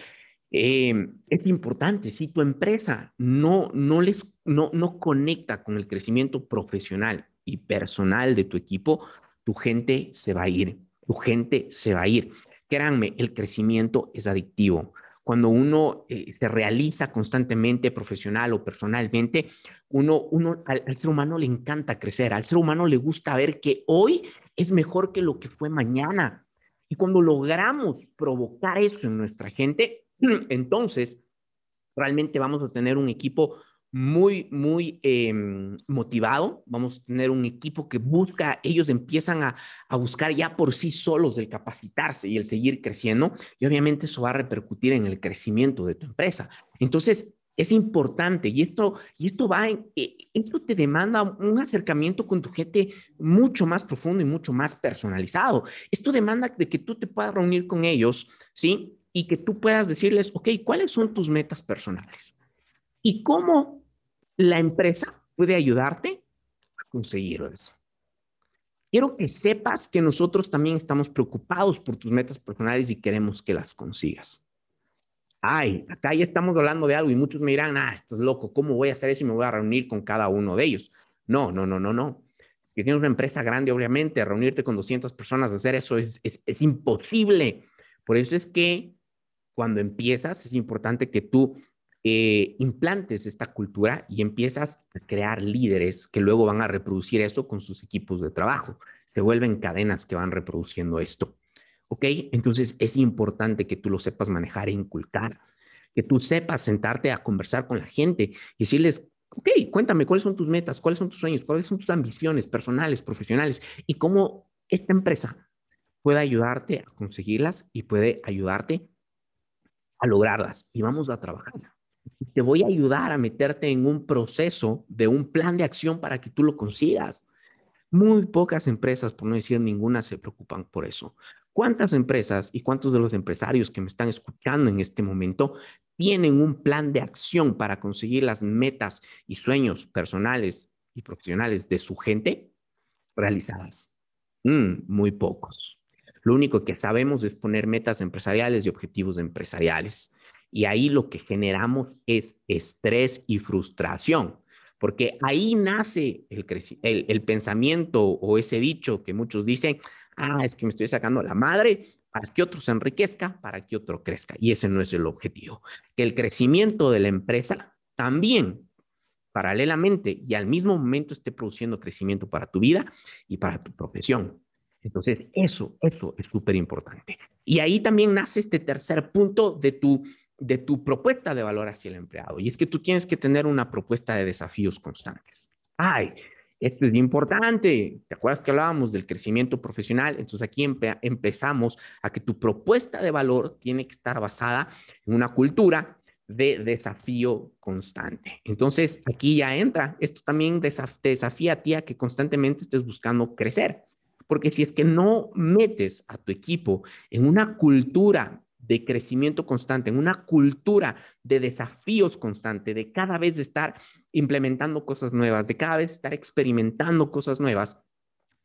eh, es importante, si tu empresa no, no, les, no, no conecta con el crecimiento profesional y personal de tu equipo, tu gente se va a ir, tu gente se va a ir. Créanme, el crecimiento es adictivo. Cuando uno eh, se realiza constantemente, profesional o personalmente, uno, uno al, al ser humano le encanta crecer, al ser humano le gusta ver que hoy es mejor que lo que fue mañana. Y cuando logramos provocar eso en nuestra gente, Entonces, realmente vamos a tener un equipo muy, muy em, motivado. Vamos a tener un equipo que busca, ellos empiezan a, a, buscar ya por sí solos el capacitarse y el seguir creciendo. Y obviamente eso va a repercutir en el crecimiento de tu empresa. Entonces, es importante y esto, y esto va, en, eh, esto te demanda un acercamiento con tu gente mucho más profundo y mucho más personalizado. Esto demanda de que tú te puedas reunir con ellos, ¿sí? Y que tú puedas decirles, ok, ¿cuáles son tus metas personales? ¿Y cómo la empresa puede ayudarte a conseguirlas? Quiero que sepas que nosotros también estamos preocupados por tus metas personales y queremos que las consigas. Ay, acá ya estamos hablando de algo y muchos me dirán, ah, esto es loco, ¿cómo voy a hacer eso y me voy a reunir con cada uno de ellos? No, no, no, no, no. Si tienes una empresa grande, obviamente, reunirte con 200 personas, hacer eso es, es, es imposible. Por eso es que cuando empiezas, es importante que tú eh, implantes esta cultura y empiezas a crear líderes que luego van a reproducir eso con sus equipos de trabajo. Se vuelven cadenas que van reproduciendo esto. ¿Ok? Entonces es importante que tú lo sepas manejar e inculcar, que tú sepas sentarte a conversar con la gente y decirles, ok, cuéntame cuáles son tus metas, cuáles son tus sueños, cuáles son tus ambiciones personales, profesionales y cómo esta empresa puede ayudarte a conseguirlas y puede ayudarte a lograrlas y vamos a trabajar. Te voy a ayudar a meterte en un proceso de un plan de acción para que tú lo consigas. Muy pocas empresas, por no decir ninguna, se preocupan por eso. ¿Cuántas empresas y cuántos de los empresarios que me están escuchando en este momento tienen un plan de acción para conseguir las metas y sueños personales y profesionales de su gente realizadas? Mm, muy pocos. Lo único que sabemos es poner metas empresariales y objetivos empresariales. Y ahí lo que generamos es estrés y frustración, porque ahí nace el, pensamiento o ese dicho que muchos dicen, ah, es que me estoy sacando la madre para que otro se enriquezca, para que otro crezca. Y ese no es el objetivo. Que el crecimiento de la empresa también paralelamente y al mismo momento esté produciendo crecimiento para tu vida y para tu profesión. Entonces, eso, eso es súper importante. Y ahí también nace este tercer punto de tu, de tu propuesta de valor hacia el empleado. Y es que tú tienes que tener una propuesta de desafíos constantes. Ay, esto es importante. ¿Te acuerdas que hablábamos del crecimiento profesional? Entonces aquí empezamos a que tu propuesta de valor tiene que estar basada en una cultura de desafío constante. Entonces aquí ya entra, esto también te desafía a ti a que constantemente estés buscando crecer. Porque si es que no metes a tu equipo en una cultura de crecimiento constante, en una cultura de desafíos constante, de cada vez estar implementando cosas nuevas, de cada vez estar experimentando cosas nuevas,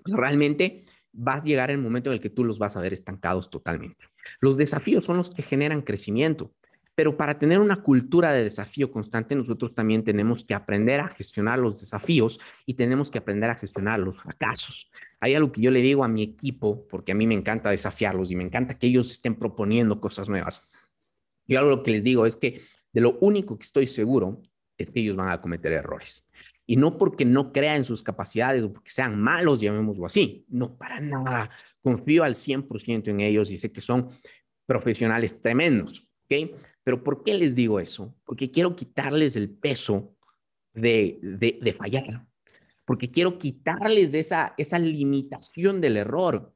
pues realmente vas a llegar el momento en el que tú los vas a ver estancados totalmente. Los desafíos son los que generan crecimiento. Pero para tener una cultura de desafío constante, nosotros también tenemos que aprender a gestionar los desafíos y tenemos que aprender a gestionar los fracasos. Hay algo que yo le digo a mi equipo, porque a mí me encanta desafiarlos y me encanta que ellos estén proponiendo cosas nuevas. Yo algo que les digo es que de lo único que estoy seguro es que ellos van a cometer errores. Y no porque no crean en sus capacidades o porque sean malos, llamémoslo así. No, para nada. Confío al 100% en ellos y sé que son profesionales tremendos. ¿ok? Pero ¿por qué les digo eso? Porque quiero quitarles el peso de, de, fallar, porque quiero quitarles esa, esa limitación del error.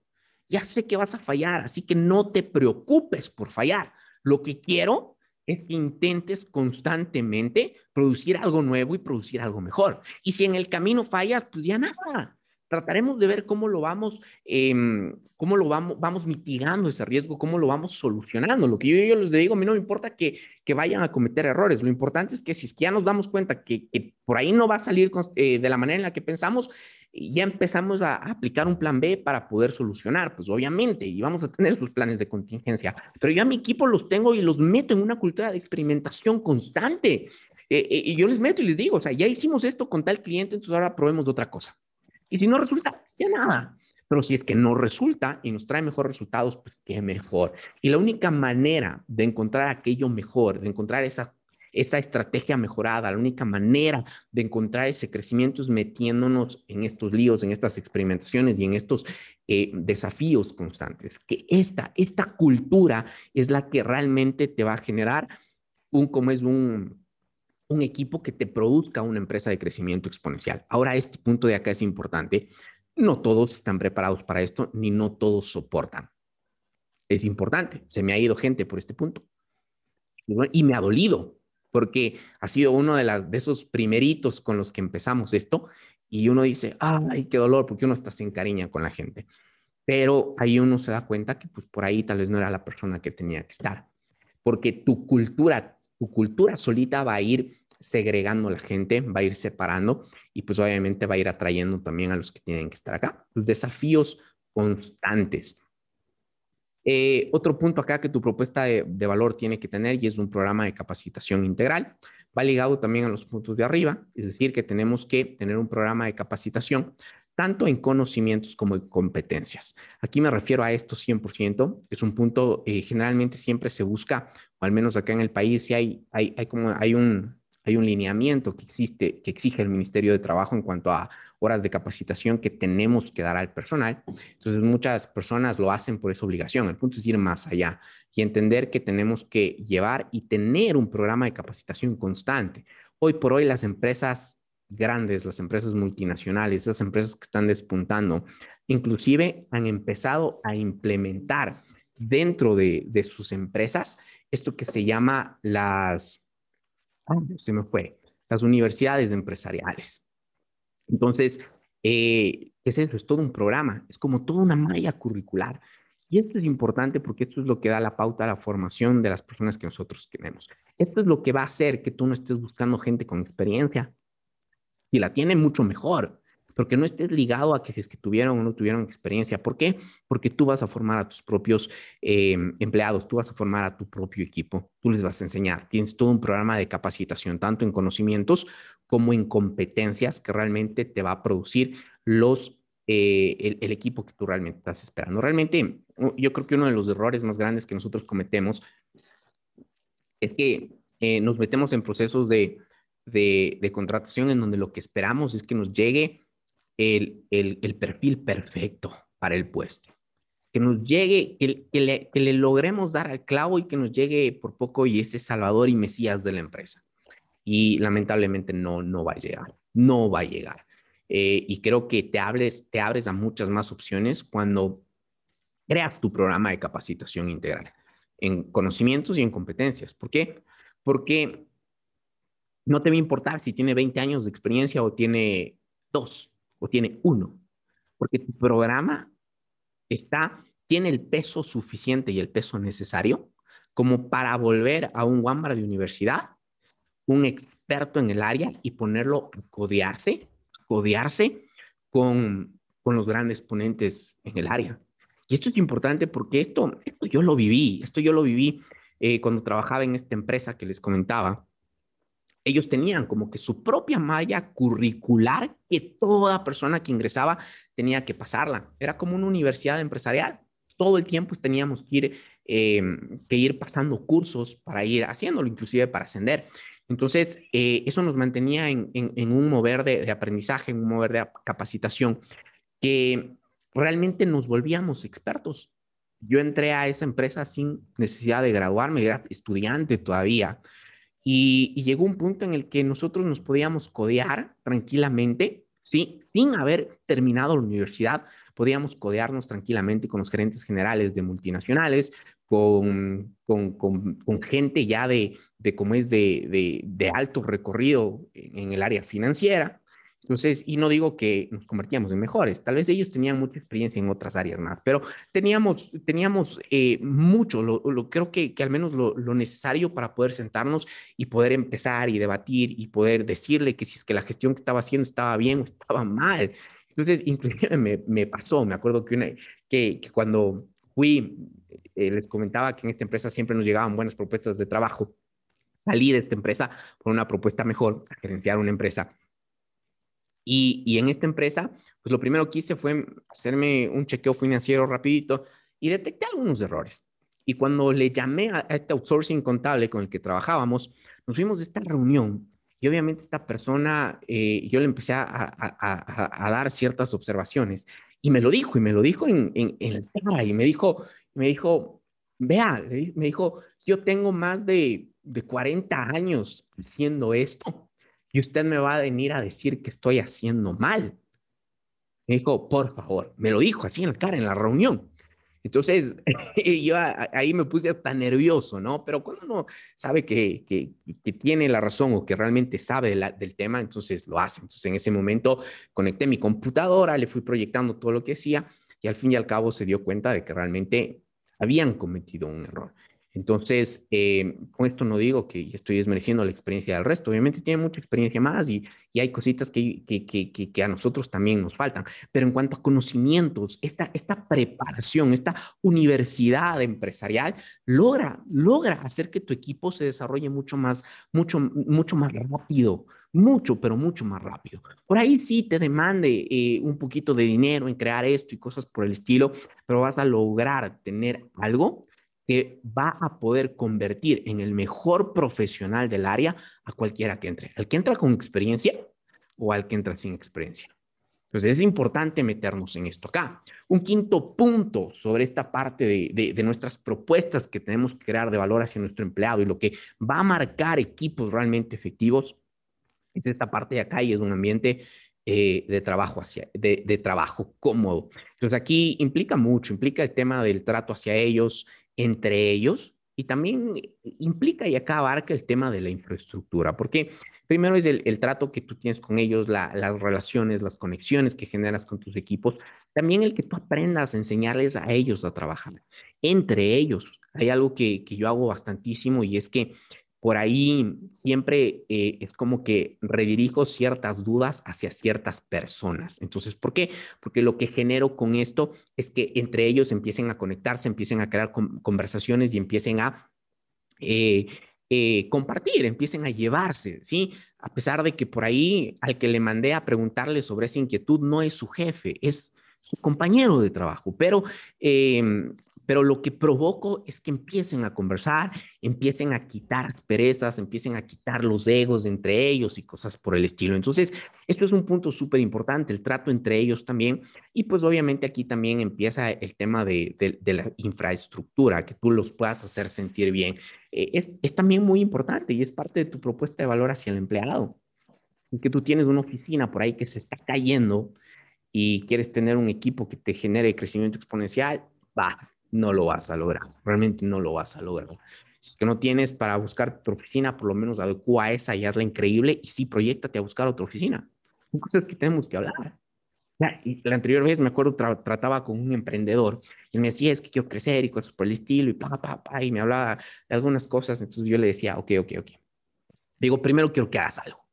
Ya sé que vas a fallar, así que no te preocupes por fallar. Lo que quiero es que intentes constantemente producir algo nuevo y producir algo mejor. Y si en el camino fallas, pues ya nada, trataremos de ver cómo lo vamos, em, cómo lo vamos, vamos mitigando ese riesgo, cómo lo vamos solucionando. Lo que yo, yo, les digo, a mí no me importa que, que, vayan a cometer errores, lo importante es que si es que ya nos damos cuenta que, que por ahí no va a salir eh, de la manera en la que pensamos, ya empezamos a, a, aplicar un plan B para poder solucionar, pues obviamente, y vamos a tener sus planes de contingencia, pero yo a mi equipo los tengo y los meto en una cultura de experimentación constante. Eh, eh, y yo les meto y les digo, o sea, ya hicimos esto con tal cliente, entonces ahora probemos de otra cosa. Y si no resulta, ya nada. Pero si es que no resulta y nos trae mejores resultados, pues qué mejor. Y la única manera de encontrar aquello mejor, de encontrar esa, esa estrategia mejorada, la única manera de encontrar ese crecimiento es metiéndonos en estos líos, en estas experimentaciones y en estos eh, desafíos constantes. Que esta, esta cultura es la que realmente te va a generar un, como es un, un equipo que te produzca una empresa de crecimiento exponencial. Ahora, este punto de acá es importante. No todos están preparados para esto, ni no todos soportan. Es importante. Se me ha ido gente por este punto. Y me ha dolido, porque ha sido uno de, las, de esos primeritos con los que empezamos esto. Y uno dice, ay, qué dolor, porque uno está sin cariño con la gente. Pero ahí uno se da cuenta que pues por ahí tal vez no era la persona que tenía que estar. Porque tu cultura, tu cultura solita va a ir segregando la gente, va a ir separando y pues obviamente va a ir atrayendo también a los que tienen que estar acá. Los desafíos constantes. Eh, otro punto acá que tu propuesta de, valor tiene que tener y es un programa de capacitación integral. Va ligado también a los puntos de arriba, es decir, que tenemos que tener un programa de capacitación tanto en conocimientos como en competencias. Aquí me refiero a esto 100%, es un punto, eh, generalmente siempre se busca, o al menos acá en el país, si hay, hay, hay como, hay un, hay un lineamiento que existe, que exige el Ministerio de Trabajo en cuanto a horas de capacitación que tenemos que dar al personal. Entonces, muchas personas lo hacen por esa obligación. El punto es ir más allá y entender que tenemos que llevar y tener un programa de capacitación constante. Hoy por hoy las empresas grandes, las empresas multinacionales, esas empresas que están despuntando, inclusive han empezado a implementar dentro de, de sus empresas esto que se llama las, se me fue, las universidades empresariales. Entonces, eh, ¿qué es eso? Es todo un programa, es como toda una malla curricular. Y esto es importante porque esto es lo que da la pauta a la formación de las personas que nosotros tenemos. Esto es lo que va a hacer que tú no estés buscando gente con experiencia. Y la tiene mucho mejor, porque no estés ligado a que si es que tuvieron o no tuvieron experiencia. ¿Por qué? Porque tú vas a formar a tus propios eh, empleados, tú vas a formar a tu propio equipo, tú les vas a enseñar. Tienes todo un programa de capacitación, tanto en conocimientos como en competencias que realmente te va a producir los eh, el, equipo que tú realmente estás esperando. Realmente, yo creo que uno de los errores más grandes que nosotros cometemos es que eh, nos metemos en procesos de, de, contratación en donde lo que esperamos es que nos llegue el, el, perfil perfecto para el puesto. Que nos llegue, que, que, le, que le logremos dar al clavo y que nos llegue por poco y ese salvador y mesías de la empresa. Y lamentablemente no, no va a llegar, no va a llegar. Eh, y creo que te, hables, te abres a muchas más opciones cuando creas tu programa de capacitación integral en conocimientos y en competencias. ¿Por qué? Porque no te va a importar si tiene 20 años de experiencia o tiene dos o tiene uno, porque tu programa está, tiene el peso suficiente y el peso necesario como para volver a un Wambra de universidad, un experto en el área y ponerlo a codearse codearse con, con los grandes ponentes en el área. Y esto es importante porque esto, esto yo lo viví, esto yo lo viví eh, cuando trabajaba en esta empresa que les comentaba. Ellos tenían como que su propia malla curricular que toda persona que ingresaba tenía que pasarla. Era como una universidad empresarial. Todo el tiempo teníamos que ir, eh, que ir pasando cursos para ir haciéndolo, inclusive para ascender. Entonces, eh, eso nos mantenía en, un mover de, aprendizaje, en un mover de capacitación, que realmente nos volvíamos expertos. Yo entré a esa empresa sin necesidad de graduarme, era estudiante todavía, y, llegó un punto en el que nosotros nos podíamos codear tranquilamente, ¿sí? sin haber terminado la universidad, podíamos codearnos tranquilamente con los gerentes generales de multinacionales, con, con, con, gente ya de, de cómo es de, de, alto recorrido en, el área financiera. Entonces, y no digo que nos convertíamos en mejores, tal vez ellos tenían mucha experiencia en otras áreas más, pero teníamos, teníamos eh, mucho, lo, lo, creo que, que al menos lo, lo, necesario para poder sentarnos y poder empezar y debatir y poder decirle que si es que la gestión que estaba haciendo estaba bien o estaba mal. Entonces, inclusive me, me pasó, me acuerdo que, una, que, que cuando fui eh, les comentaba que en esta empresa siempre nos llegaban buenas propuestas de trabajo. Salí de esta empresa por una propuesta mejor, a gerenciar una empresa. Y, y, en esta empresa, pues lo primero que hice fue hacerme un chequeo financiero rapidito y detecté algunos errores. Y cuando le llamé a, este outsourcing contable con el que trabajábamos, nos fuimos de esta reunión y obviamente esta persona, eh, yo le empecé a, a, a, dar ciertas observaciones y me lo dijo, y me lo dijo en, en, en el tema, y me dijo, me dijo, vea, me dijo, yo tengo más de, de 40 años haciendo esto y usted me va a venir a decir que estoy haciendo mal. Me dijo, por favor, me lo dijo así en la cara, en la reunión. Entonces, yo ahí me puse hasta nervioso, ¿no? Pero cuando uno sabe que, que, que tiene la razón o que realmente sabe del tema, entonces lo hace. Entonces, en ese momento conecté mi computadora, le fui proyectando todo lo que hacía y al fin y al cabo se dio cuenta de que realmente habían cometido un error. Entonces, eh, con esto no digo que estoy desmereciendo la experiencia del resto, obviamente tiene mucha experiencia más y, y hay cositas que, que, que, que, a nosotros también nos faltan, pero en cuanto a conocimientos, esta, esta preparación, esta universidad empresarial logra, logra hacer que tu equipo se desarrolle mucho más, mucho, mucho más rápido, mucho, pero mucho más rápido. Por ahí sí te demande eh, un poquito de dinero en crear esto y cosas por el estilo, pero vas a lograr tener algo que va a poder convertir en el mejor profesional del área a cualquiera que entre, al que entra con experiencia o al que entra sin experiencia. Entonces es importante meternos en esto acá. Un quinto punto sobre esta parte de, de, nuestras propuestas que tenemos que crear de valor hacia nuestro empleado y lo que va a marcar equipos realmente efectivos es esta parte de acá y es un ambiente eh, de trabajo hacia, de, de, trabajo cómodo. Entonces aquí implica mucho, implica el tema del trato hacia ellos, entre ellos y también implica y acá abarca el tema de la infraestructura, porque primero es el, trato que tú tienes con ellos, las relaciones, las conexiones que generas con tus equipos, también el que tú aprendas a enseñarles a ellos a trabajar. Entre ellos, hay algo que, que yo hago bastantísimo y es que por ahí siempre eh, es como que redirijo ciertas dudas hacia ciertas personas. Entonces, ¿por qué? Porque lo que genero con esto es que entre ellos empiecen a conectarse, empiecen a crear conversaciones y empiecen a eh, eh, compartir, empiecen a llevarse, ¿sí? A pesar de que por ahí al que le mandé a preguntarle sobre esa inquietud no es su jefe, es su compañero de trabajo, pero em, pero lo que provoco es que empiecen a conversar, empiecen a quitar perezas, empiecen a quitar los egos entre ellos y cosas por el estilo. Entonces, esto es un punto súper importante, el trato entre ellos también. Y pues obviamente aquí también empieza el tema de, la infraestructura, que tú los puedas hacer sentir bien. Eh, es, es también muy importante y es parte de tu propuesta de valor hacia el empleado. Que tú tienes una oficina por ahí que se está cayendo y quieres tener un equipo que te genere crecimiento exponencial, va, no lo vas a lograr. Realmente no lo vas a lograr. Si es que no tienes para buscar tu oficina, por lo menos adecua esa y hazla increíble y sí, proyectate a buscar otra oficina. Son cosas que tenemos que hablar. y la anterior vez, me acuerdo, trataba con un emprendedor y me decía, es que quiero crecer y cosas por el estilo y pa, pa, pa, y me hablaba de algunas cosas. Entonces yo le decía, ok, ok, ok. Digo, primero quiero que hagas algo.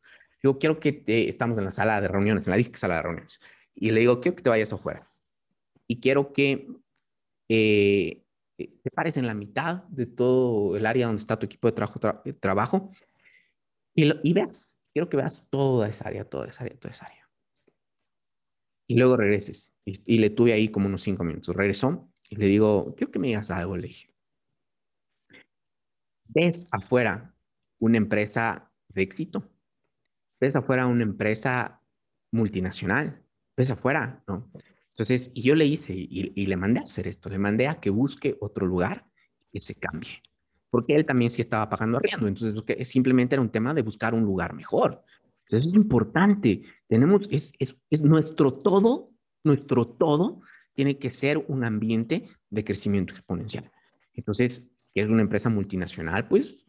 Digo, quiero que te, estamos en la sala de reuniones, en la disque sala de reuniones. Y le digo, quiero que te vayas afuera. Y quiero que eh, eh, te pares en la mitad de todo el área donde está tu equipo de trabajo, eh, y, y veas, quiero que veas toda esa área, toda esa área, toda esa área. Y luego regreses. Y, le tuve ahí como unos cinco minutos. Regresó y le digo, quiero que me digas algo, le dije. ¿Ves afuera una empresa de éxito? ¿Ves afuera una empresa multinacional? ¿Ves afuera? No. Entonces, y yo le hice y, le mandé a hacer esto, le mandé a que busque otro lugar y que se cambie, porque él también sí estaba pagando arriendo, entonces simplemente era un tema de buscar un lugar mejor. Entonces es importante, tenemos, es, es, es nuestro todo, nuestro todo tiene que ser un ambiente de crecimiento exponencial. Entonces, si es una empresa multinacional, pues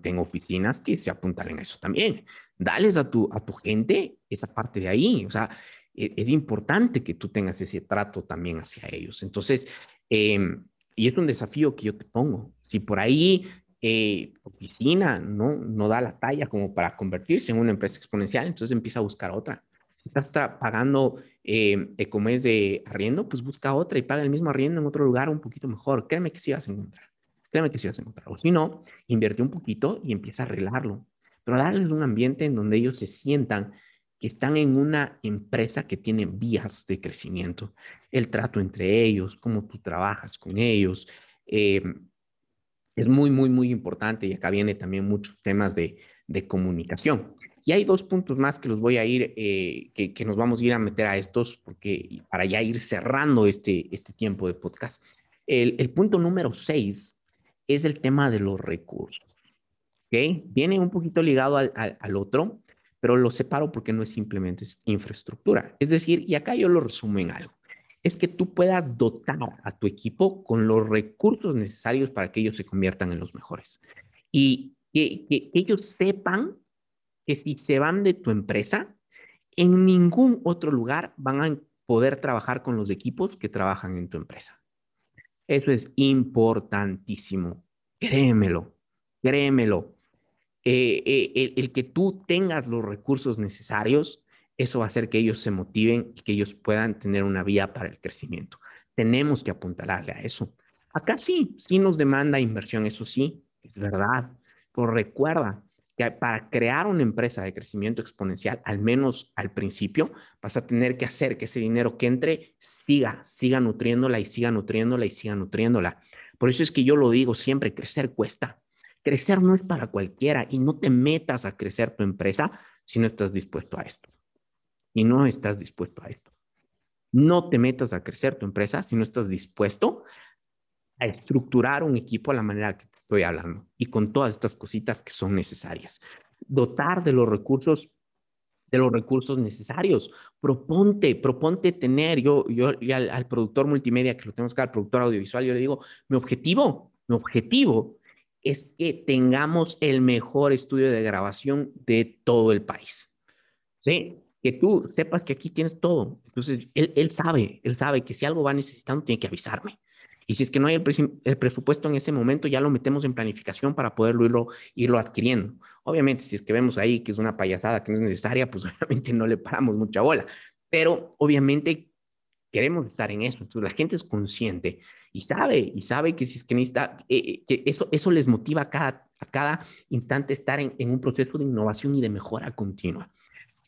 tengo oficinas que se apuntalen a eso también. Dales a tu, a tu gente esa parte de ahí. O sea, es importante que tú tengas ese trato también hacia ellos. Entonces, em, y es un desafío que yo te pongo. Si por ahí eh, oficina no, no da la talla como para convertirse en una empresa exponencial, entonces empieza a buscar otra. Si estás pagando em, eh, como es de arriendo, pues busca otra y paga el mismo arriendo en otro lugar un poquito mejor. Créeme que sí vas a encontrar. Créeme que sí vas a encontrar. O si no, invierte un poquito y empieza a arreglarlo. Pero darles un ambiente en donde ellos se sientan están en una empresa que tiene vías de crecimiento, el trato entre ellos, cómo tú trabajas con ellos, eh, es muy, muy, muy importante y acá viene también muchos temas de, comunicación. Y hay dos puntos más que los voy a ir, eh, que, nos vamos a ir a meter a estos, porque para ya ir cerrando este, este tiempo de podcast. El, punto número seis es el tema de los recursos. Viene un poquito ligado al, al otro, pero lo separo porque no es simplemente infraestructura. Es decir, y acá yo lo resumo en algo, es que tú puedas dotar a tu equipo con los recursos necesarios para que ellos se conviertan en los mejores. Y que, ellos sepan que si se van de tu empresa, en ningún otro lugar van a poder trabajar con los equipos que trabajan en tu empresa. Eso es importantísimo. Créemelo, créemelo. Eh, eh, el, que tú tengas los recursos necesarios, eso va a hacer que ellos se motiven y que ellos puedan tener una vía para el crecimiento. Tenemos que apuntalarle a eso. Acá sí, sí nos demanda inversión, eso sí, es verdad. Pero recuerda que para crear una empresa de crecimiento exponencial, al menos al principio, vas a tener que hacer que ese dinero que entre siga, siga nutriéndola y siga nutriéndola y siga nutriéndola. Por eso es que yo lo digo siempre, crecer cuesta. Crecer no es para cualquiera y no te metas a crecer tu empresa si no estás dispuesto a esto. Y no estás dispuesto a esto. No te metas a crecer tu empresa si no estás dispuesto a estructurar un equipo a la manera que te estoy hablando y con todas estas cositas que son necesarias. Dotar de los recursos de los recursos necesarios. Proponte, proponte tener, yo, yo al, productor multimedia que lo tenemos acá, al productor audiovisual, yo le digo, mi objetivo Mi objetivo es que tengamos el mejor estudio de grabación de todo el país. ¿Sí? Que tú sepas que aquí tienes todo. Entonces, él, él sabe, él sabe que si algo va necesitando, tiene que avisarme. Y si es que no hay el, presupuesto en ese momento, ya lo metemos en planificación para poderlo irlo, irlo adquiriendo. Obviamente, si es que vemos ahí que es una payasada que no es necesaria, pues obviamente no le paramos mucha bola. Pero obviamente queremos estar en eso. Entonces, la gente es consciente y sabe, y sabe que si es que necesita, eh, eh, que eso, eso les motiva a cada, a cada instante estar en, en un proceso de innovación y de mejora continua.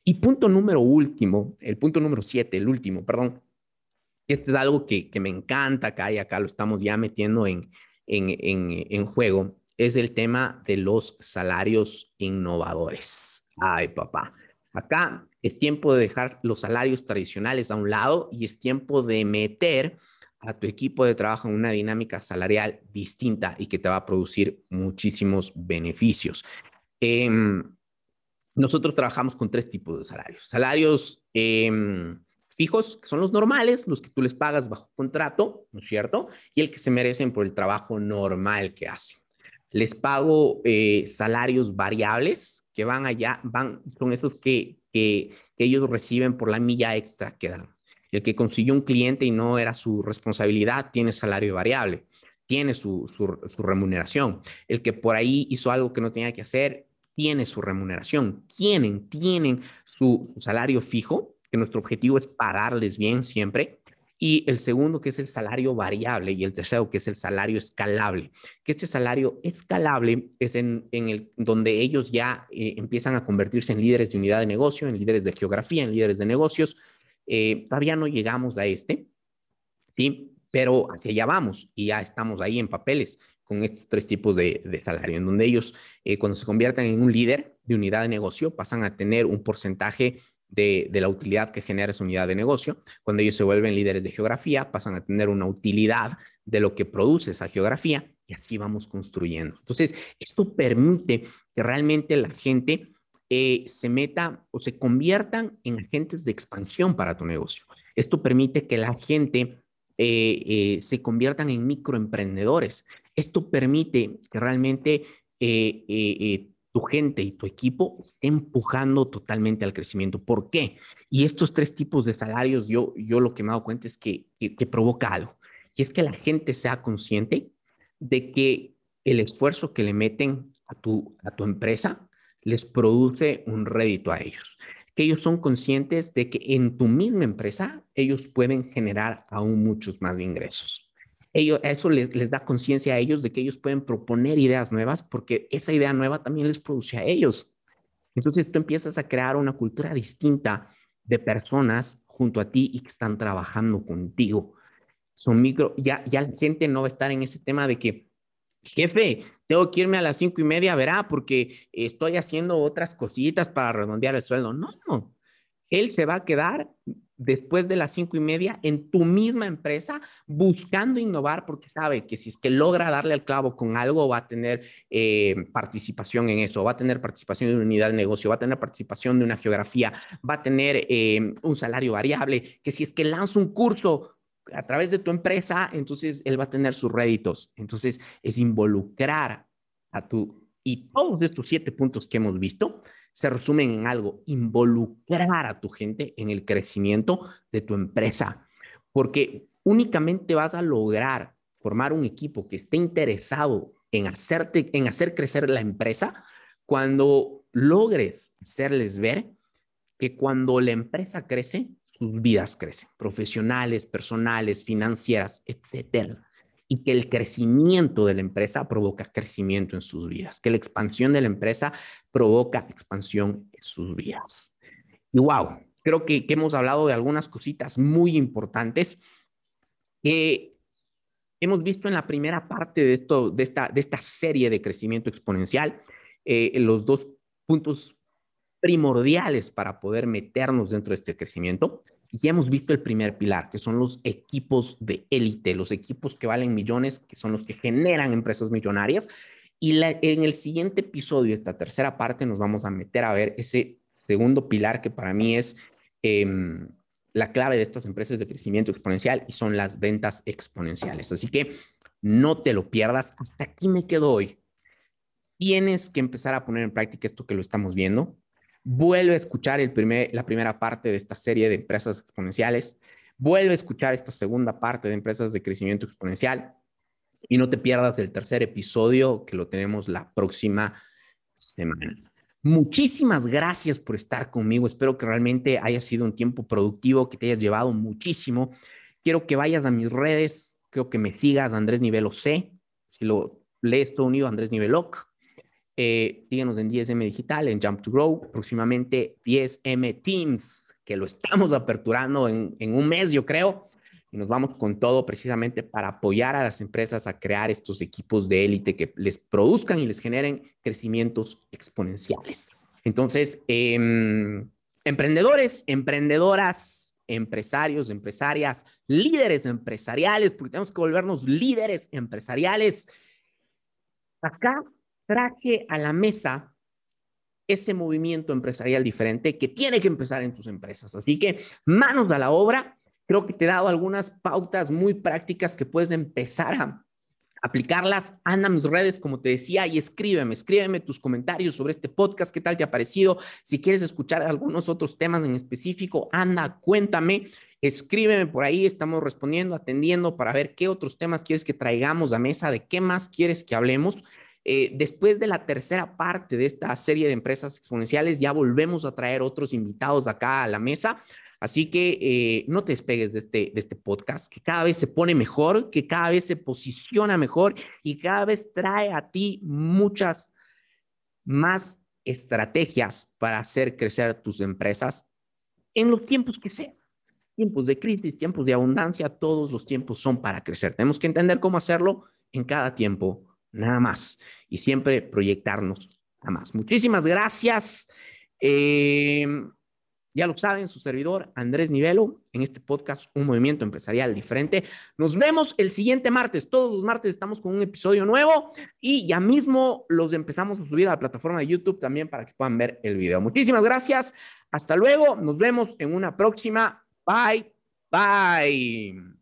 Y punto número último, el punto número siete, el último, perdón, esto es algo que, que me encanta acá y acá lo estamos ya metiendo en, en, en, en juego, es el tema de los salarios innovadores. Ay, papá. Acá es tiempo de dejar los salarios tradicionales a un lado y es tiempo de meter a tu equipo de trabajo en una dinámica salarial distinta y que te va a producir muchísimos beneficios. Eh, nosotros trabajamos con tres tipos de salarios. Salarios eh, fijos, que son los normales, los que tú les pagas bajo contrato, ¿no es cierto? Y el que se merecen por el trabajo normal que hacen. Les pago eh, salarios variables que van allá, van, son esos que, que, ellos reciben por la milla extra que dan. El que consiguió un cliente y no era su responsabilidad, tiene salario variable, tiene su, su, remuneración. El que por ahí hizo algo que no tenía que hacer, tiene su remuneración. Tienen, tienen su salario fijo que nuestro objetivo es pagarles bien siempre. Y el segundo, que es el salario variable, y el tercero, que es el salario escalable. Que este salario escalable es en, en el, donde ellos ya eh, empiezan a convertirse en líderes de unidad de negocio, en líderes de geografía, en líderes de negocios. Eh, todavía no llegamos a este, ¿sí? Pero hacia allá vamos y ya estamos ahí en papeles con estos tres tipos de, de salario, en donde ellos, eh, cuando se conviertan en un líder de unidad de negocio, pasan a tener un porcentaje de, la utilidad que genera esa unidad de negocio. Cuando ellos se vuelven líderes de geografía, pasan a tener una utilidad de lo que produce esa geografía y así vamos construyendo. Entonces, esto permite que realmente la gente eh, se meta o se conviertan en agentes de expansión para tu negocio. Esto permite que la gente eh, eh, se conviertan en microemprendedores. Esto permite que realmente tu gente y tu equipo esté empujando totalmente al crecimiento. ¿Por qué? Y estos tres tipos de salarios, yo, yo lo que me he dado cuenta es que, que, provoca algo. Y es que la gente sea consciente de que el esfuerzo que le meten a tu, a tu empresa les produce un rédito a ellos. Que ellos son conscientes de que en tu misma empresa ellos pueden generar aún muchos más ingresos ellos, eso les, les da conciencia a ellos de que ellos pueden proponer ideas nuevas porque esa idea nueva también les produce a ellos. Entonces tú empiezas a crear una cultura distinta de personas junto a ti y que están trabajando contigo. Son micro, ya, ya la gente no va a estar en ese tema de que, jefe, tengo que irme a las cinco y media, verá, porque estoy haciendo otras cositas para redondear el sueldo. No, él se va a quedar después de las cinco y media en tu misma empresa buscando innovar porque sabe que si es que logra darle al clavo con algo va a tener eh, participación en eso, va a tener participación en una unidad de negocio, va a tener participación de una geografía, va a tener eh, un salario variable, que si es que lanza un curso a través de tu empresa, entonces él va a tener sus réditos. Entonces es involucrar a tu... Y todos estos siete puntos que hemos visto se resumen en algo, involucrar a tu gente en el crecimiento de tu empresa, porque únicamente vas a lograr formar un equipo que esté interesado en hacerte en hacer crecer la empresa cuando logres hacerles ver que cuando la empresa crece, sus vidas crecen, profesionales, personales, financieras, etcétera y que el crecimiento de la empresa provoca crecimiento en sus vidas, que la expansión de la empresa provoca expansión en sus vidas. Y wow, creo que, hemos hablado de algunas cositas muy importantes que hemos visto en la primera parte de, esto, de, esta, de esta serie de crecimiento exponencial, eh, los dos puntos primordiales para poder meternos dentro de este crecimiento ya hemos visto el primer pilar, que son los equipos de élite, los equipos que valen millones, que son los que generan empresas millonarias. Y en el siguiente episodio, esta tercera parte, nos vamos a meter a ver ese segundo pilar que para mí es em, la clave de estas empresas de crecimiento exponencial y son las ventas exponenciales. Así que no te lo pierdas. Hasta aquí me quedo hoy. Tienes que empezar a poner en práctica esto que lo estamos viendo. Vuelve a escuchar la primera parte de esta serie de empresas exponenciales. Vuelve a escuchar esta segunda parte de empresas de crecimiento exponencial. Y no te pierdas el tercer episodio que lo tenemos la próxima semana. Muchísimas gracias por estar conmigo. Espero que realmente haya sido un tiempo productivo, que te hayas llevado muchísimo. Quiero que vayas a mis redes, creo que me sigas, Andrés Nivelo C. Si lo lees todo unido, Andrés Niveloc. Eh, síguenos en 10M Digital, en Jump to Grow, próximamente 10M Teams, que lo estamos aperturando en, en un mes, yo creo y nos vamos con todo precisamente para apoyar a las empresas a crear estos equipos de élite que les produzcan y les generen crecimientos exponenciales. Entonces, em, emprendedores, emprendedoras, empresarios, empresarias, líderes empresariales, porque tenemos que volvernos líderes empresariales. Acá traje a la mesa ese movimiento empresarial diferente que tiene que empezar en tus empresas. Así que manos a la obra Creo que te he dado algunas pautas muy prácticas que puedes empezar a aplicarlas. Anda a mis redes, como te decía, y escríbeme, escríbeme tus comentarios sobre este podcast, qué tal te ha parecido. Si quieres escuchar algunos otros temas en específico, anda, cuéntame, escríbeme por ahí, estamos respondiendo, atendiendo para ver qué otros temas quieres que traigamos a mesa, de qué más quieres que hablemos. Eh, después de la tercera parte de esta serie de empresas exponenciales, ya volvemos a traer otros invitados acá a la mesa. Así que eh, no te despegues de este, de este podcast, que cada vez se pone mejor, que cada vez se posiciona mejor y cada vez trae a ti muchas más estrategias para hacer crecer tus empresas en los tiempos que sean. Tiempos de crisis, tiempos de abundancia, todos los tiempos son para crecer. Tenemos que entender cómo hacerlo en cada tiempo, nada más, y siempre proyectarnos a más. Muchísimas gracias. Eh, ya lo saben, su servidor Andrés Nivelo, en este podcast Un Movimiento Empresarial Diferente. Nos vemos el siguiente martes. Todos los martes estamos con un episodio nuevo y ya mismo los empezamos a subir a la plataforma de YouTube también para que puedan ver el video. Muchísimas gracias. Hasta luego. Nos vemos en una próxima. Bye. Bye.